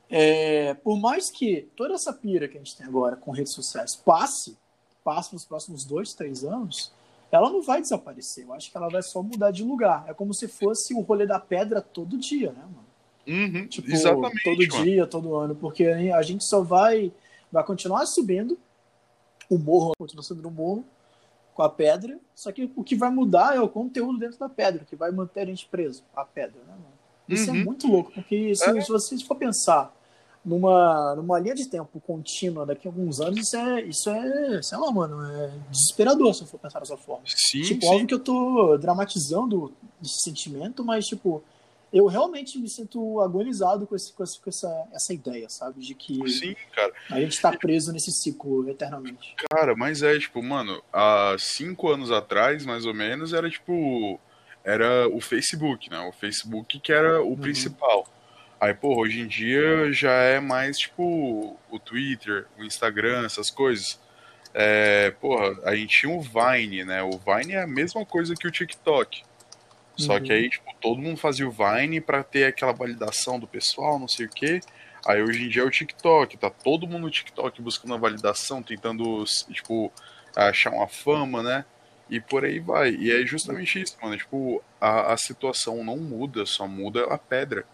É, por mais que toda essa pira que a gente tem agora com redes sociais passe, passe nos próximos dois, três anos, ela não vai desaparecer. Eu acho que ela vai só mudar de lugar. É como se fosse o rolê da pedra todo dia, né, mano? Uhum, tipo, exatamente. Todo mano. dia, todo ano. Porque a gente só vai, vai continuar subindo. O morro continua subindo o morro com a pedra, só que o que vai mudar é o conteúdo dentro da pedra, que vai manter a gente preso à pedra, né, mano? Isso é uhum. é muito louco, porque se, é. se você for pensar numa, numa linha de tempo contínua daqui a alguns anos, isso é, isso é, sei lá, mano, é desesperador se eu for pensar dessa forma. Sim, tipo, sim. óbvio que eu tô dramatizando esse sentimento, mas, tipo, eu realmente me sinto agonizado com, esse, com, esse, com essa, essa ideia, sabe? De que Sim, a gente tá preso nesse ciclo eternamente. Cara, mas é, tipo, mano, há cinco anos atrás, mais ou menos, era tipo. Era o Facebook, né? O Facebook que era o uhum. principal. Aí, pô, hoje em dia já é mais tipo o Twitter, o Instagram, essas coisas. É, porra, a gente tinha o Vine, né? O Vine é a mesma coisa que o TikTok. Só Uhum. que aí, tipo, todo mundo fazia o Vine pra ter aquela validação do pessoal, não sei o quê. Aí hoje em dia é o TikTok, tá todo mundo no TikTok buscando a validação, tentando, tipo, achar uma fama, né? E por aí vai. E é justamente isso, mano. Tipo, a, a situação não muda, só muda a pedra.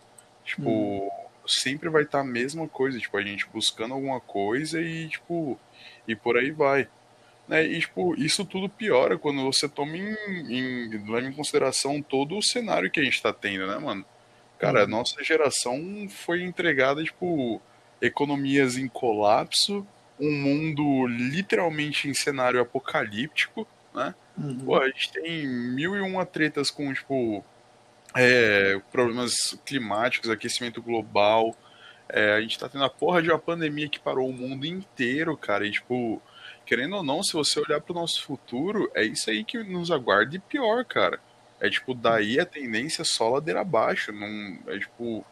Tipo, Uhum. sempre vai estar a mesma coisa, tipo, a gente buscando alguma coisa e, tipo, e por aí vai. Né? E, tipo, isso tudo piora quando você toma em, em, leva em consideração todo o cenário que a gente tá tendo, né, mano? Cara, a Uhum. nossa geração foi entregada, tipo, economias em colapso, um mundo literalmente em cenário apocalíptico, né? Uhum. Pô, a gente tem mil e uma tretas com, tipo, é, problemas climáticos, aquecimento global. É, a gente tá tendo a porra de uma pandemia que parou o mundo inteiro, cara. E, tipo, querendo ou não, se você olhar pro nosso futuro, é isso aí que nos aguarda e pior, cara. É, tipo, daí a tendência é só ladeira abaixo. Não, é, tipo...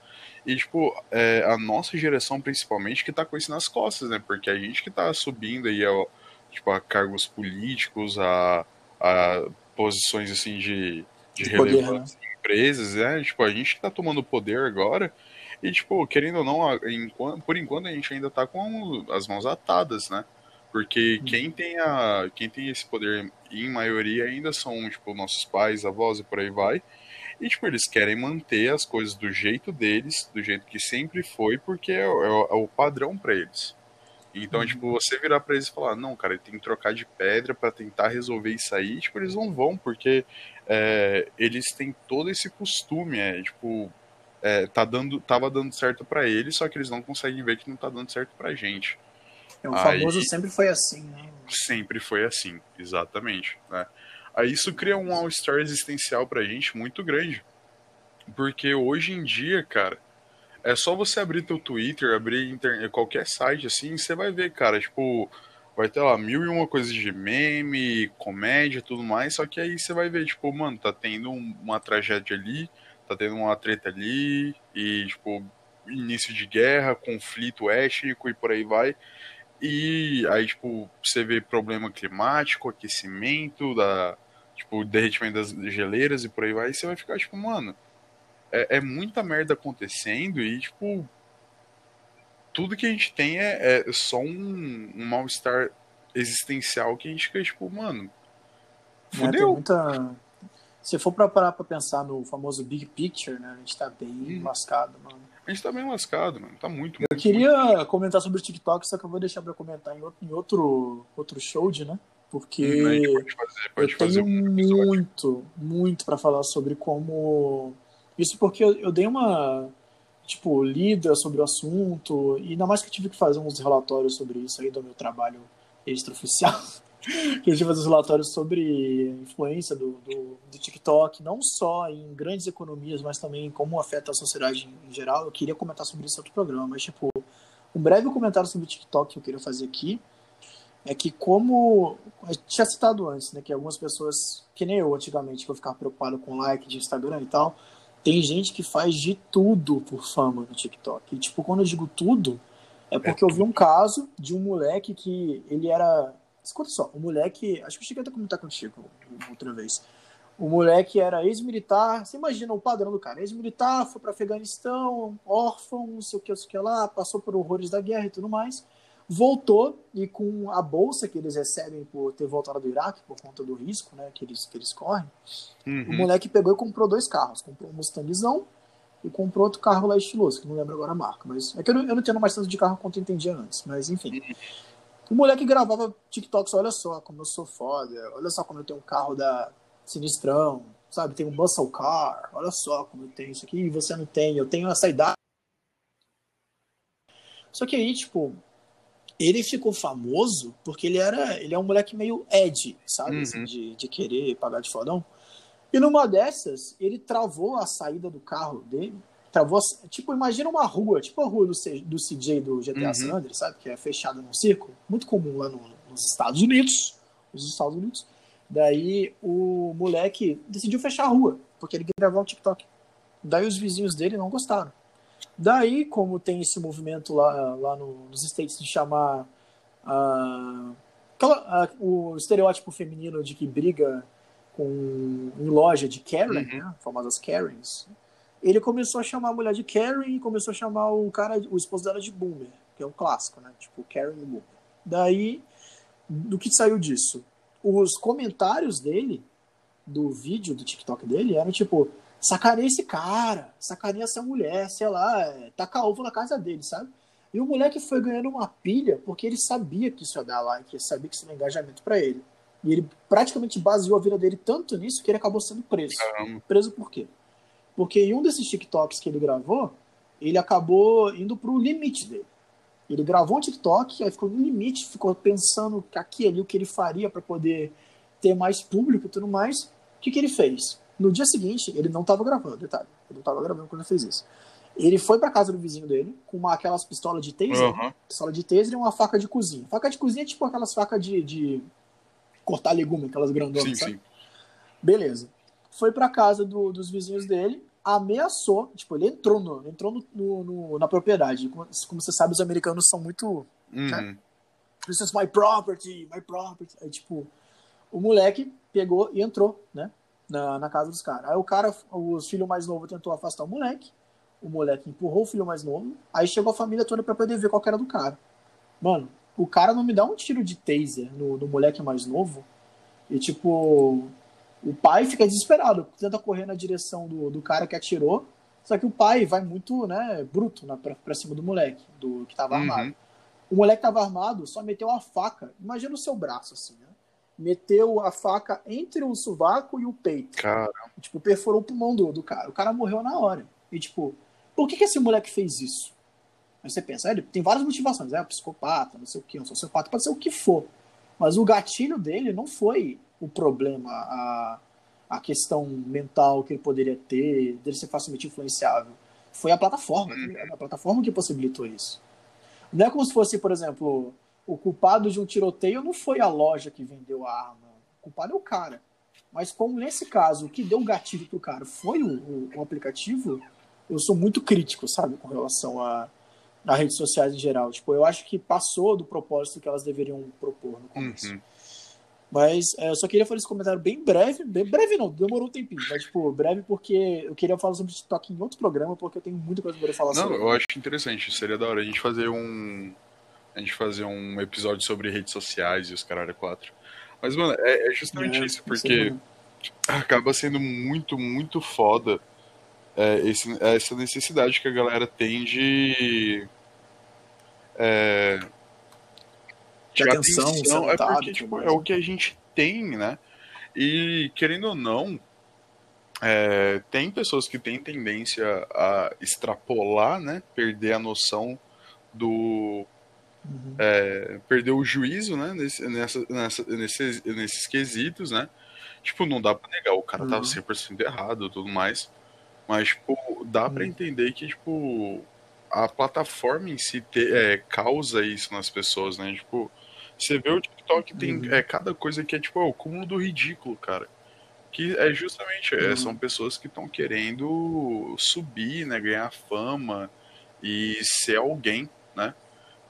E, tipo, é, a nossa geração, principalmente, que tá com isso nas costas, né? Porque a gente que tá subindo aí, ó, tipo, a cargos políticos, a, a posições, assim, de, de, De poder, relevância em empresas, né? Tipo, a gente que tá tomando poder agora. E, tipo, querendo ou não, por enquanto a gente ainda tá com as mãos atadas, né? Porque quem tem, a, quem tem esse poder, em maioria, ainda são, tipo, nossos pais, avós e por aí vai. E, tipo, eles querem manter as coisas do jeito deles, do jeito que sempre foi, porque é, o- é o- é padrão pra eles. Então, Uhum. tipo, você virar pra eles e falar, não, cara, tem que trocar de pedra pra tentar resolver isso aí, tipo, eles não vão, porque é, eles têm todo esse costume, é, tipo, é, tá dando, tava dando certo pra eles, só que eles não conseguem ver que não tá dando certo pra gente. É, o Aí- famoso sempre foi assim, né? Sempre foi assim, exatamente, né? Aí isso cria um all-star existencial pra gente muito grande. Porque hoje em dia, cara, é só você abrir teu Twitter, abrir internet, qualquer site assim, você vai ver, cara, tipo, vai ter lá mil e uma coisas de meme, comédia e tudo mais, só que aí você vai ver, tipo, mano, tá tendo um- uma tragédia ali, tá tendo uma treta ali, e, tipo, início de guerra, conflito étnico e por aí vai. E aí, tipo, você vê problema climático, aquecimento, da, tipo, derretimento das geleiras e por aí vai, e você vai ficar, tipo, mano, é, é muita merda acontecendo e, tipo, tudo que a gente tem é, é só um, um mal-estar existencial que a gente fica, tipo, mano, tem fudeu. muita... Se for pra parar pra pensar no famoso big picture, né? A gente tá bem Hum. lascado, mano. A gente tá bem lascado, mano, tá muito, Eu muito, queria comentar sobre o TikTok, só que eu vou deixar pra comentar em outro, em outro, outro show, né? Porque muito. Gente pode fazer, pode eu tenho um muito, muito pra falar sobre como. Isso porque eu, eu dei uma, tipo, lida sobre o assunto, e ainda mais que eu tive que fazer uns relatórios sobre isso aí do meu trabalho extraoficial. que eu tive que fazer uns relatórios sobre a influência do, do, do TikTok, não só em grandes economias, mas também como afeta a sociedade em, geral. Eu queria comentar sobre isso em outro programa, mas, tipo, um breve comentário sobre o TikTok que eu queria fazer aqui é que como eu tinha citado antes, né, que algumas pessoas, que nem eu antigamente, que eu ficava preocupado com like de Instagram e tal, tem gente que faz de tudo por fama no TikTok. E tipo, quando eu digo tudo, é porque eu vi um caso de um moleque que ele era, escuta só, o moleque, acho que eu cheguei até a comentar contigo outra vez. O moleque era ex-militar, você imagina o padrão do cara, ex-militar, foi para Afeganistão, órfão, não sei o que, não sei o que lá, passou por horrores da guerra e tudo mais voltou e com a bolsa que eles recebem por ter voltado do Iraque, por conta do risco né, que, eles, que eles correm, o Uhum. moleque pegou e comprou dois carros. Comprou um Mustangzão e comprou outro carro lá estiloso, que não lembro agora a marca. Mas é que eu não, eu não entendo mais tanto de carro quanto eu entendia antes. Mas enfim. O moleque gravava TikToks, olha só como eu sou foda, olha só como eu tenho um carro da Sinistrão, sabe? Tem um muscle car, olha só como eu tenho isso aqui e você não tem, eu tenho essa idade. Só que aí, tipo, ele ficou famoso porque ele era ele é um moleque meio Ed, sabe? Uhum. Assim, de, de querer pagar de fodão. E numa dessas, ele travou a saída do carro dele. Travou, a- tipo, imagina uma rua, tipo a rua do, C- do CJ do GTA Uhum. San Andreas, sabe? Que é fechada num círculo. Muito comum lá no- nos Estados Unidos. Nos Estados Unidos. Daí o moleque decidiu fechar a rua, porque ele queria gravar um TikTok. Daí os vizinhos dele não gostaram. Daí, como tem esse movimento lá, lá no- nos States de chamar ah, o estereótipo feminino de que briga com, em loja de Karen, Uhum. né? Famosas Karens. Ele começou a chamar a mulher de Karen e começou a chamar o cara, o esposo dela de Boomer, que é um clássico, né? Tipo, Karen e Boomer. Daí, do que saiu disso? Os comentários dele, do vídeo do TikTok dele, eram tipo, sacaneia esse cara, sacaneia essa mulher, sei lá, é, taca ovo na casa dele, sabe? E o moleque foi ganhando uma pilha porque ele sabia que isso ia dar like, ele sabia que isso era engajamento pra ele. E ele praticamente baseou a vida dele tanto nisso que ele acabou sendo preso. Caramba. Preso por quê? Porque em um desses TikToks que ele gravou, ele acabou indo pro limite dele. Ele gravou um TikTok, aí ficou no limite, ficou pensando aqui ali o que ele faria para poder ter mais público e tudo mais. O que, que ele fez? No dia seguinte, ele não estava gravando, detalhe. Ele não estava gravando quando ele fez isso. Ele foi para casa do vizinho dele com uma, aquelas pistolas de taser, Aham. pistola de taser e uma faca de cozinha. Faca de cozinha é tipo aquelas facas de, de cortar legume, aquelas grandonas, Sim, sabe? sim. Beleza. Foi pra casa do- dos vizinhos dele, ameaçou, tipo, ele entrou, no, entrou no, no- no- na propriedade. Como, como você sabe, os americanos são muito. Uhum. This is my property, my property. Aí, tipo, o moleque pegou e entrou, né? Na, na casa dos caras. Aí o cara, os filho mais novo tentou afastar o moleque. O moleque empurrou o filho mais novo. Aí chegou a família toda pra poder ver qual era do cara. Mano, o cara não me dá um tiro de taser no, no moleque mais novo. E tipo, o pai fica desesperado, tenta correr na direção do, do cara que atirou. Só que o pai vai muito, né, bruto na, pra, pra cima do moleque, do que tava armado. Uhum. O moleque tava armado, só meteu a faca. Imagina o seu braço, assim, né? Meteu a faca entre o sovaco e o peito. Cara, Tipo, perfurou o pulmão do, do cara. O cara morreu na hora. E, tipo, por que, que esse moleque fez isso? Aí você pensa, ele tem várias motivações, é um psicopata, não sei o que, um sociopata, pode ser o que for. Mas o gatilho dele não foi o problema, a, a questão mental que ele poderia ter, dele ser facilmente influenciável. Foi a plataforma, ligado? a plataforma que possibilitou isso. Não é como se fosse, por exemplo, o culpado de um tiroteio não foi a loja que vendeu a arma. O culpado é o cara. Mas como nesse caso, o que deu o gatilho pro cara foi o, o, o aplicativo, eu sou muito crítico, sabe, com relação a, a redes sociais em geral. Tipo, eu acho que passou do propósito que elas deveriam propor no começo. Uhum. Mas é, eu só queria fazer esse comentário bem breve, bem breve não, demorou um tempinho, mas tipo, breve porque eu queria falar sobre TikTok em outro programa, porque eu tenho muita coisa pra poder falar Não, sobre. eu acho interessante. Seria da hora a gente fazer um. A gente fazer um episódio sobre redes sociais e os caralho 4. Mas, mano, é, é justamente É, isso, porque não. acaba sendo muito, muito foda é, esse- essa necessidade que a galera tem de. É, De atenção, ser É porque tipo, é o que a gente tem, né? E querendo ou não, é, tem pessoas que têm tendência a extrapolar, né? Perder a noção do. Uhum. é, perder o juízo, né? Nesse, nessa, nessa, nesses, nesses quesitos, né? Tipo, não dá pra negar, o cara tava Uhum. 100% errado e tudo mais. Mas, tipo, dá pra Uhum. entender que, tipo, a plataforma em si te- é, causa isso nas pessoas, né? Tipo, você vê o TikTok, tem Uhum. é, cada coisa que é, tipo, é o cúmulo do ridículo, cara. Que é justamente, é, Uhum. são pessoas que estão querendo subir, né? Ganhar fama e ser alguém, né?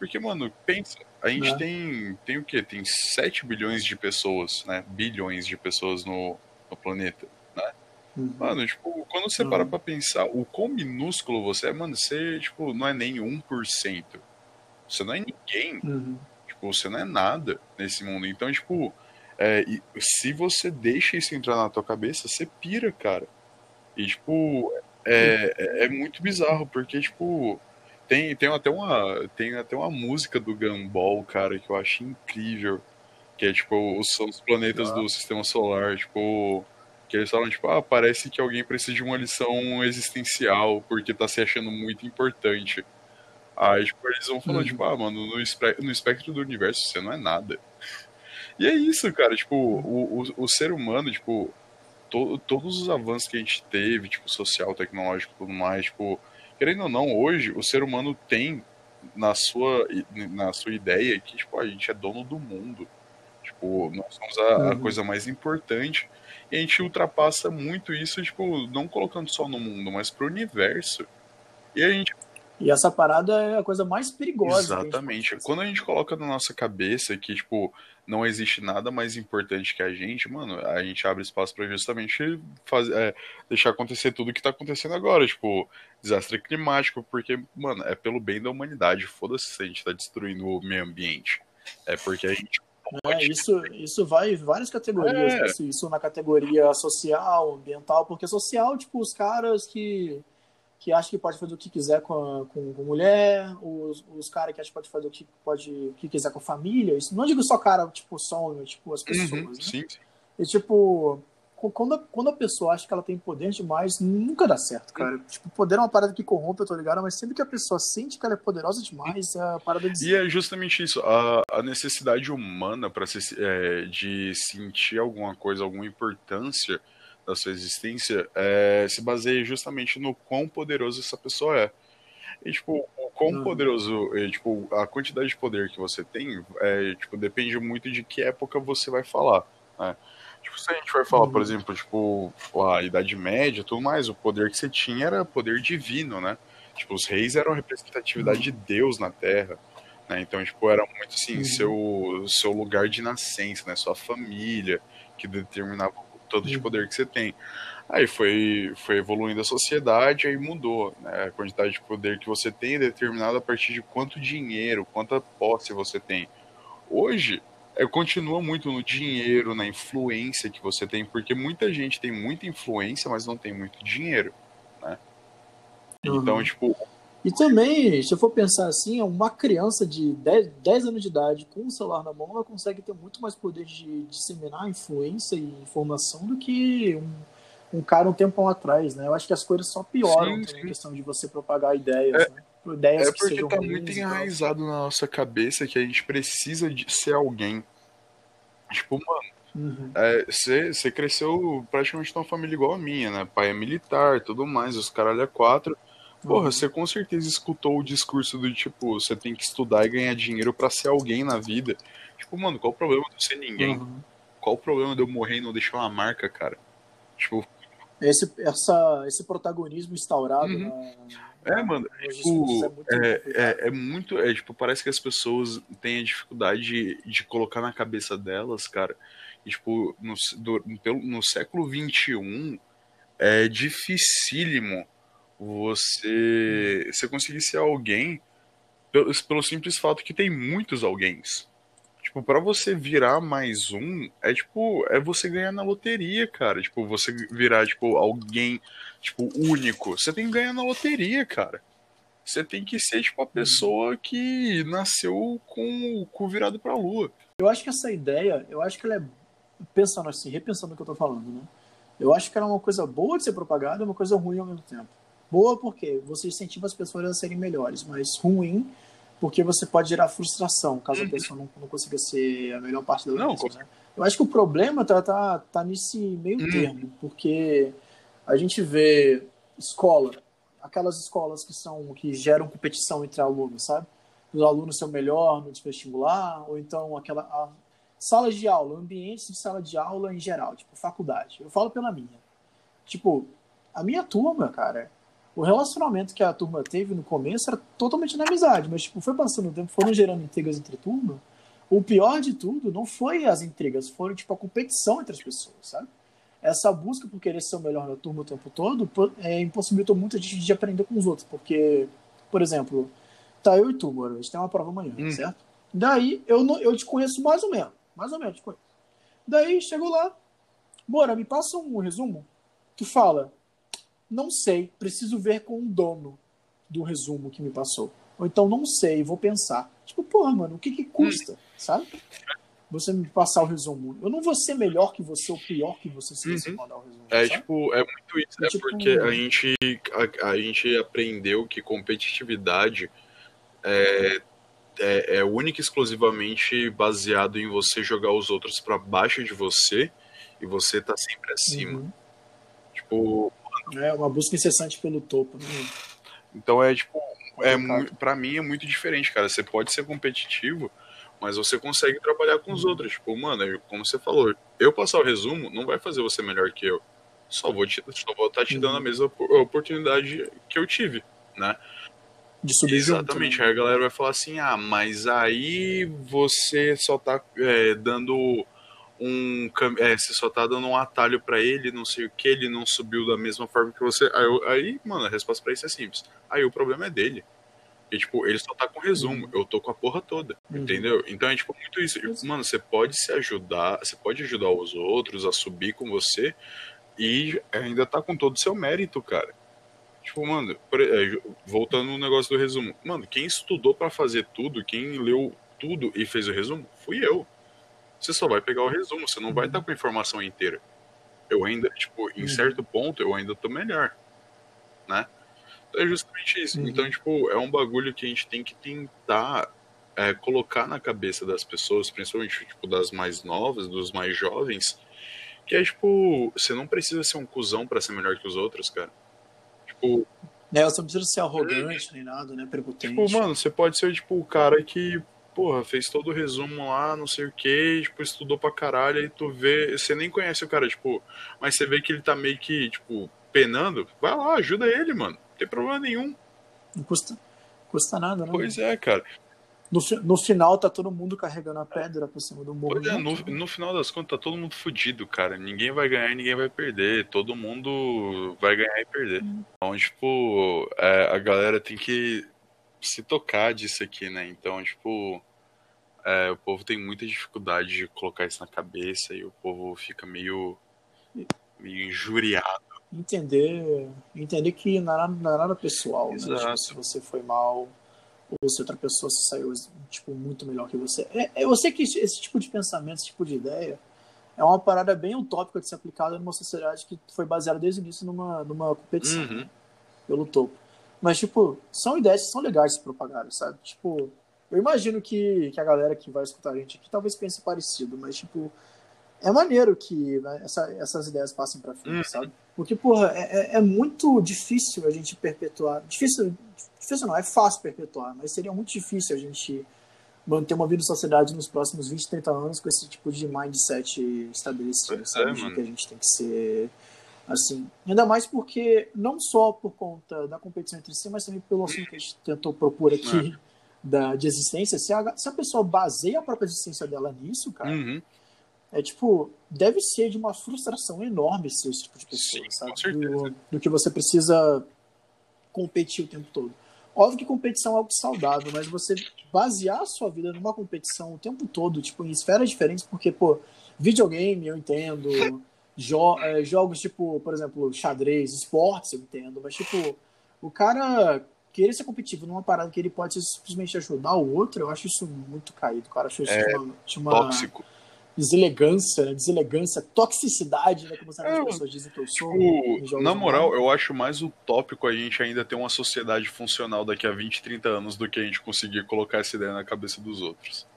Porque, mano, pensa, a gente É. tem, tem o quê? Tem 7 bilhões de pessoas, né? Bilhões de pessoas no, no planeta. Uhum. Mano, tipo, quando você Uhum. para pra pensar o quão minúsculo você é, mano, você, tipo, não é nem 1%. Você não é ninguém. Uhum. Tipo, você não é nada nesse mundo. Então, tipo, é, se você deixa isso entrar na tua cabeça, você pira, cara. E, tipo, é, é, é muito bizarro, porque, tipo, tem, tem, até uma, tem até uma música do Gumball, cara, que eu acho incrível. Que é, tipo, os, os planetas Ah. do sistema solar, tipo. Que eles falam, tipo, ah, parece que alguém precisa de uma lição existencial, porque tá se achando muito importante. Aí, tipo, eles vão falando, Uhum. tipo, ah, mano, no, espe- no espectro do universo você não é nada. E é isso, cara, tipo, o, o, o ser humano, tipo, to, todos os avanços que a gente teve, tipo, social, tecnológico e tudo mais, tipo, querendo ou não, hoje o ser humano tem na sua, na sua ideia que, tipo, a gente é dono do mundo. Tipo, nós somos a, a Uhum. coisa mais importante. E a gente ultrapassa muito isso, tipo, não colocando só no mundo, mas pro universo. E a gente E essa parada é a coisa mais perigosa. Exatamente. Quando a gente coloca na nossa cabeça que, tipo, não existe nada mais importante que a gente, mano, a gente abre espaço para justamente fazer, é, deixar acontecer tudo que tá acontecendo agora, tipo, desastre climático, porque, mano, é pelo bem da humanidade. Foda-se se a gente tá destruindo o meio ambiente. É porque a gente é, isso, isso vai em várias categorias. É. Isso, isso na categoria social, ambiental, porque social, tipo, os caras que que acha que pode fazer o que quiser com, a, com, com mulher, os, os caras que acham que pode fazer o que, pode, o que quiser com família. Isso, não digo só cara, tipo, só tipo, as pessoas. Uhum, né? sim, sim. E, tipo, quando a, quando a pessoa acha que ela tem poder demais, nunca dá certo, cara. Sim. Tipo, poder é uma parada que corrompe, eu tô ligado, mas sempre que a pessoa sente que ela é poderosa demais, é a parada de. E é justamente isso, a, a necessidade humana para é, de sentir alguma coisa, alguma importância da sua existência é, se baseia justamente no quão poderoso essa pessoa é. E, tipo, o quão uhum. poderoso, e, tipo, a quantidade de poder que você tem, é, tipo, depende muito de que época você vai falar, né? Tipo, se a gente vai falar, uhum. por exemplo, tipo, a Idade Média tudo mais, o poder que você tinha era poder divino, né? Tipo, os reis eram a representatividade uhum. de Deus na Terra, né? Então, tipo, era muito, assim, uhum. seu, seu lugar de nascença, né? Sua família, que determinava todo de poder que você tem. Aí foi, foi evoluindo a sociedade, aí mudou. Né? A quantidade de poder que você tem é determinada a partir de quanto dinheiro, quanta posse você tem. Hoje, é, continua muito no dinheiro, na influência que você tem, porque muita gente tem muita influência, mas não tem muito dinheiro. Né? Uhum. Então, tipo, e também, se eu for pensar assim, uma criança de 10, 10 anos de idade com um celular na mão, ela consegue ter muito mais poder de disseminar influência e informação do que um, um cara um tempo atrás, né? Eu acho que as coisas só pioram sim, sim. questão de você propagar ideias, é, né? Ideias é porque tá muito enraizado na nossa cabeça que a gente precisa de ser alguém. Tipo, mano, você uhum. é, cresceu praticamente numa família igual a minha, né? Pai é militar, tudo mais, os caralho é quatro. Porra, você com certeza escutou o discurso do tipo, você tem que estudar e ganhar dinheiro para ser alguém na vida. Tipo, mano, qual o problema de eu ser ninguém? Uhum. Qual o problema de eu morrer e não deixar uma marca, cara? Tipo. Esse, essa, esse protagonismo instaurado uhum. na, É, mano, tipo, é muito, é, é, é, muito. É, tipo, parece que as pessoas têm a dificuldade de, de colocar na cabeça delas, cara. E, tipo, no, do, no século XXI é dificílimo você, você conseguir ser alguém pelo, pelo simples fato que tem muitos alguém. Tipo, para você virar mais um, é tipo, é você ganhar na loteria, cara. Tipo, você virar, tipo, alguém, tipo, único. Você tem que ganhar na loteria, cara. Você tem que ser, tipo, a pessoa que nasceu com o cu virado pra lua. Eu acho que essa ideia, eu acho que ela é, pensando assim, repensando o que eu tô falando, né? Eu acho que ela é uma coisa boa de ser propagada e uma coisa ruim ao mesmo tempo. Boa porque você incentiva as pessoas a serem melhores, mas ruim porque você pode gerar frustração caso a uhum. pessoa não, não consiga ser a melhor parte da não, né? Eu acho que o problema tá, tá, tá nesse meio uhum. termo, porque a gente vê escola, aquelas escolas que são que geram competição entre alunos, sabe? Os alunos são melhor no vestibular, ou então aquela a, salas de aula, ambientes de sala de aula em geral, tipo faculdade. Eu falo pela minha. Tipo, a minha turma, cara, o relacionamento que a turma teve no começo era totalmente na amizade, mas tipo, foi passando o tempo, foram gerando intrigas entre turma. O pior de tudo não foi as intrigas, foram tipo a competição entre as pessoas, sabe? Essa busca por querer ser o melhor na turma o tempo todo é, impossibilitou muita gente de aprender com os outros, porque, por exemplo, tá eu e tu, mano, a gente tem uma prova amanhã, hum. certo? Daí eu, não, eu te conheço mais ou menos, mais ou menos te conheço. Daí chegou lá, bora, me passa um resumo. Tu fala, não sei, preciso ver com o dono do resumo que me passou. Ou então, não sei, vou pensar. Tipo, porra, mano, o que que custa, sabe? Você me passar o resumo. Eu não vou ser melhor que você ou pior que você se você uhum. mandar o resumo. É, sabe? tipo, é muito isso. É, é tipo, porque a gente, a, a, gente aprendeu que competitividade é, é, é única e exclusivamente baseado em você jogar os outros para baixo de você e você tá sempre acima. Uhum. Tipo, é uma busca incessante pelo topo. Né? Então é tipo, é para mim é muito diferente, cara. Você pode ser competitivo, mas você consegue trabalhar com os outros. Tipo, mano, como você falou, eu passar o resumo não vai fazer você melhor que eu. Só vou te, só vou estar tá te dando a uhum. mesma oportunidade que eu tive, né? de subir Exatamente, junto, né? aí a galera vai falar assim, ah, mas aí você só tá é, dando um é, você só tá dando um atalho para ele, não sei o que, ele não subiu da mesma forma que você. Aí, eu, aí mano, a resposta para isso é simples. Aí o problema é dele. E, tipo, ele só tá com resumo, uhum. eu tô com a porra toda, uhum. entendeu? Então é, tipo, muito isso. Mano, você pode se ajudar, você pode ajudar os outros a subir com você e ainda tá com todo o seu mérito, cara. Tipo, mano, é, voltando no negócio do resumo. Mano, quem estudou para fazer tudo, quem leu tudo e fez o resumo, fui eu. Você só vai pegar o resumo, você não uhum. vai estar com a informação inteira. Eu ainda, tipo, em uhum. certo ponto, eu ainda tô melhor, né? É justamente isso. Uhum. Então, tipo, é um bagulho que a gente tem que tentar é, colocar na cabeça das pessoas, principalmente, tipo, das mais novas, dos mais jovens, que é, tipo, você não precisa ser um cuzão para ser melhor que os outros, cara. Tipo... É, você não precisa ser arrogante é, nem nada, né, prepotente. Tipo, mano, você pode ser, tipo, o cara que, porra, fez todo o resumo lá, não sei o que, tipo, estudou pra caralho, e tu vê, você nem conhece o cara, tipo, mas você vê que ele tá meio que, tipo, penando, vai lá, ajuda ele, mano tem problema nenhum. Não custa, custa nada, né? Pois é, cara. No, no final tá todo mundo carregando a pedra por cima do morro. Pois é, no, no final das contas tá todo mundo fudido, cara. Ninguém vai ganhar e ninguém vai perder. Todo mundo vai ganhar e perder. Hum. Então, tipo, é, a galera tem que se tocar disso aqui, né? Então, tipo, é, o povo tem muita dificuldade de colocar isso na cabeça e o povo fica meio, meio injuriado entender entender que não é nada, não é nada pessoal, né? Tipo, se você foi mal ou se outra pessoa se saiu tipo muito melhor que você. É, eu sei que esse tipo de pensamento, esse tipo de ideia é uma parada bem utópica de ser aplicada numa sociedade que foi baseada desde o início numa, numa competição uhum. pelo topo. Mas, tipo, são ideias que são legais de se propagar, sabe? Tipo, eu imagino que, que a galera que vai escutar a gente aqui talvez pense parecido, mas, tipo, é maneiro que né, essa, essas ideias passem para frente, uhum. sabe? Porque, porra, é, é, é, muito difícil a gente perpetuar. Difícil, difícil não, é fácil perpetuar, mas seria muito difícil a gente manter uma vida em sociedade nos próximos 20, 30 anos com esse tipo de mindset estabelecido, sabe? É, que a gente tem que ser assim. Ainda mais porque, não só por conta da competição entre si, mas também pelo assunto que a gente tentou propor aqui. É. Da, de existência, se a, se a pessoa baseia a própria existência dela nisso, cara, uhum é tipo, deve ser de uma frustração enorme ser esse tipo de pessoa, Sim, sabe? Do, do, que você precisa competir o tempo todo. Óbvio que competição é algo saudável, mas você basear a sua vida numa competição o tempo todo, tipo, em esferas diferentes, porque, pô, videogame eu entendo, jo é, jogos tipo, por exemplo, xadrez, esportes eu entendo, mas, tipo, o cara querer ser competitivo numa parada que ele pode simplesmente ajudar o outro, eu acho isso muito caído, cara. Acho isso é uma, uma, tóxico deselegância, né? deselegância, toxicidade, né? Como é, as pessoas dizem que eu sou. Tipo, na moral, eu acho mais utópico a gente ainda ter uma sociedade funcional daqui a 20, 30 anos do que a gente conseguir colocar essa ideia na cabeça dos outros.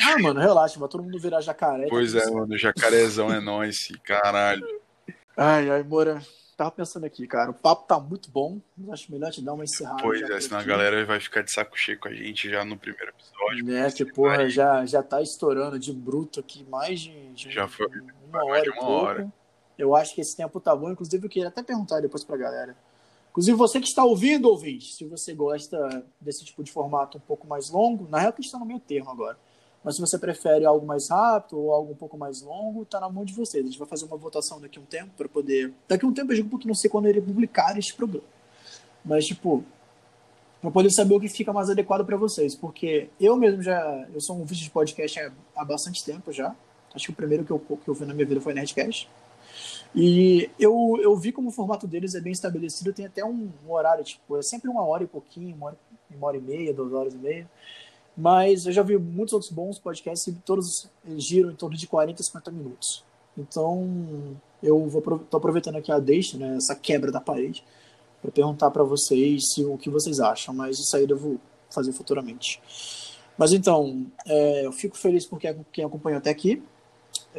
Ah, mano, relaxa, vai todo mundo virar jacaré. Tá pois é, mano, jacarezão é nóis, caralho. Ai, ai, Moura, tava pensando aqui, cara. O papo tá muito bom. Mas acho melhor te dar uma encerrada. Pois é, senão aqui. a galera vai ficar de saco cheio com a gente já no primeiro episódio. Né, que porra, já, já tá estourando de bruto aqui mais de, de já foi, uma hora. De uma hora. Eu acho que esse tempo tá bom. Inclusive, eu queria até perguntar depois pra galera. Inclusive, você que está ouvindo, ouvinte, se você gosta desse tipo de formato um pouco mais longo, na real que a gente tá no meio termo agora. Mas se você prefere algo mais rápido ou algo um pouco mais longo, tá na mão de vocês. A gente vai fazer uma votação daqui a um tempo para poder. Daqui a um tempo eu digo porque não sei quando irei publicar este programa. Mas, tipo, para poder saber o que fica mais adequado para vocês. Porque eu mesmo já. Eu sou um vídeo de podcast há, bastante tempo já. Acho que o primeiro que eu, que eu vi na minha vida foi Nerdcast. E eu, eu vi como o formato deles é bem estabelecido, tem até um, um horário, tipo, é sempre uma hora e pouquinho, uma hora, uma hora e meia, duas horas e meia. Mas eu já vi muitos outros bons podcasts e todos giram em torno de 40 a 50 minutos. Então, eu vou tô aproveitando aqui a deixa, né, essa quebra da parede, para perguntar para vocês se, o que vocês acham, mas isso aí eu vou fazer futuramente. Mas então, é, eu fico feliz por quem acompanhou até aqui.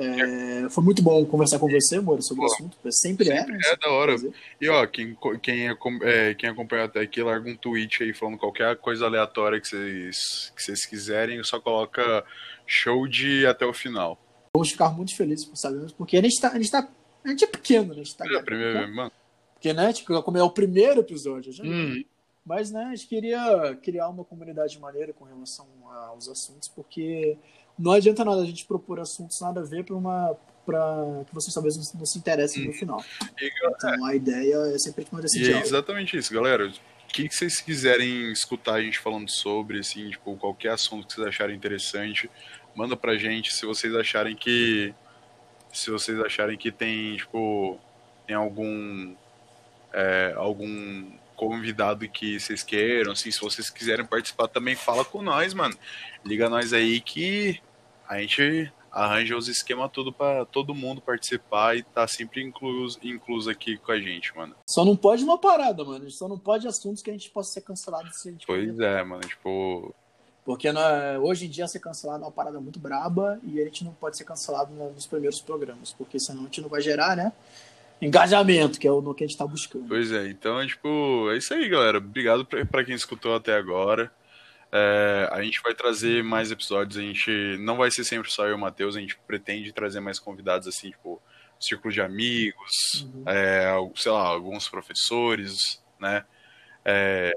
É, foi muito bom conversar com você, Moura, sobre o assunto. Sempre, sempre é. Né? É da hora. E ó, quem, quem, é, quem acompanha até aqui, larga um tweet aí falando qualquer coisa aleatória que vocês, que vocês quiserem, só coloca show de até o final. Vamos ficar muito felizes por sabermos, porque a gente tá. A gente, tá, a gente é pequeno, né? A gente tá é, primeiro, mano. Porque, né, tipo, como é o primeiro episódio, já. Hum. Mas, né, a gente queria criar uma comunidade maneira com relação aos assuntos, porque não adianta nada a gente propor assuntos nada a ver para uma para que vocês talvez não, se interessem no hum. final. Então a ideia é sempre tomar esse diálogo. É exatamente isso, galera. O que, que vocês quiserem escutar a gente falando sobre, assim, tipo, qualquer assunto que vocês acharem interessante, manda pra gente se vocês acharem que se vocês acharem que tem, tipo, tem algum é, algum convidado que vocês queiram, assim, se vocês quiserem participar também, fala com nós, mano. Liga nós aí que a gente arranja os esquemas tudo para todo mundo participar e tá sempre incluso, incluso aqui com a gente, mano. Só não pode uma parada, mano. Só não pode assuntos que a gente possa ser cancelado se a gente Pois é, mano, tipo. Porque é, hoje em dia ser cancelado é uma parada muito braba e a gente não pode ser cancelado nos primeiros programas, porque senão a gente não vai gerar, né? engajamento, que é o que a gente está buscando. Pois é, então, tipo, é isso aí, galera. Obrigado para quem escutou até agora. É, a gente vai trazer mais episódios, a gente não vai ser sempre só eu e o Matheus, a gente pretende trazer mais convidados, assim, tipo, círculo de amigos, uhum. é, sei lá, alguns professores, né? É,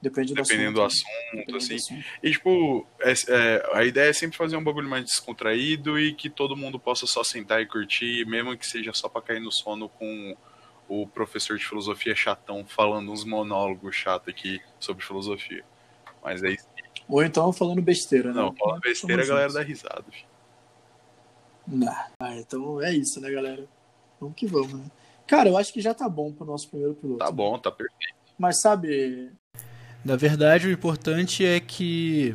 Depende do dependendo assunto, do assunto, assim. Do assunto. E, tipo, é, é, a ideia é sempre fazer um bagulho mais descontraído e que todo mundo possa só sentar e curtir, mesmo que seja só pra cair no sono com o professor de filosofia chatão falando uns monólogos chato aqui sobre filosofia. Mas é isso. Ou então falando besteira, né? Não, falando besteira a galera dá risada. Ah, então é isso, né, galera? Vamos que vamos, né? Cara, eu acho que já tá bom pro nosso primeiro piloto. Tá bom, tá perfeito. Mas sabe, na verdade, o importante é que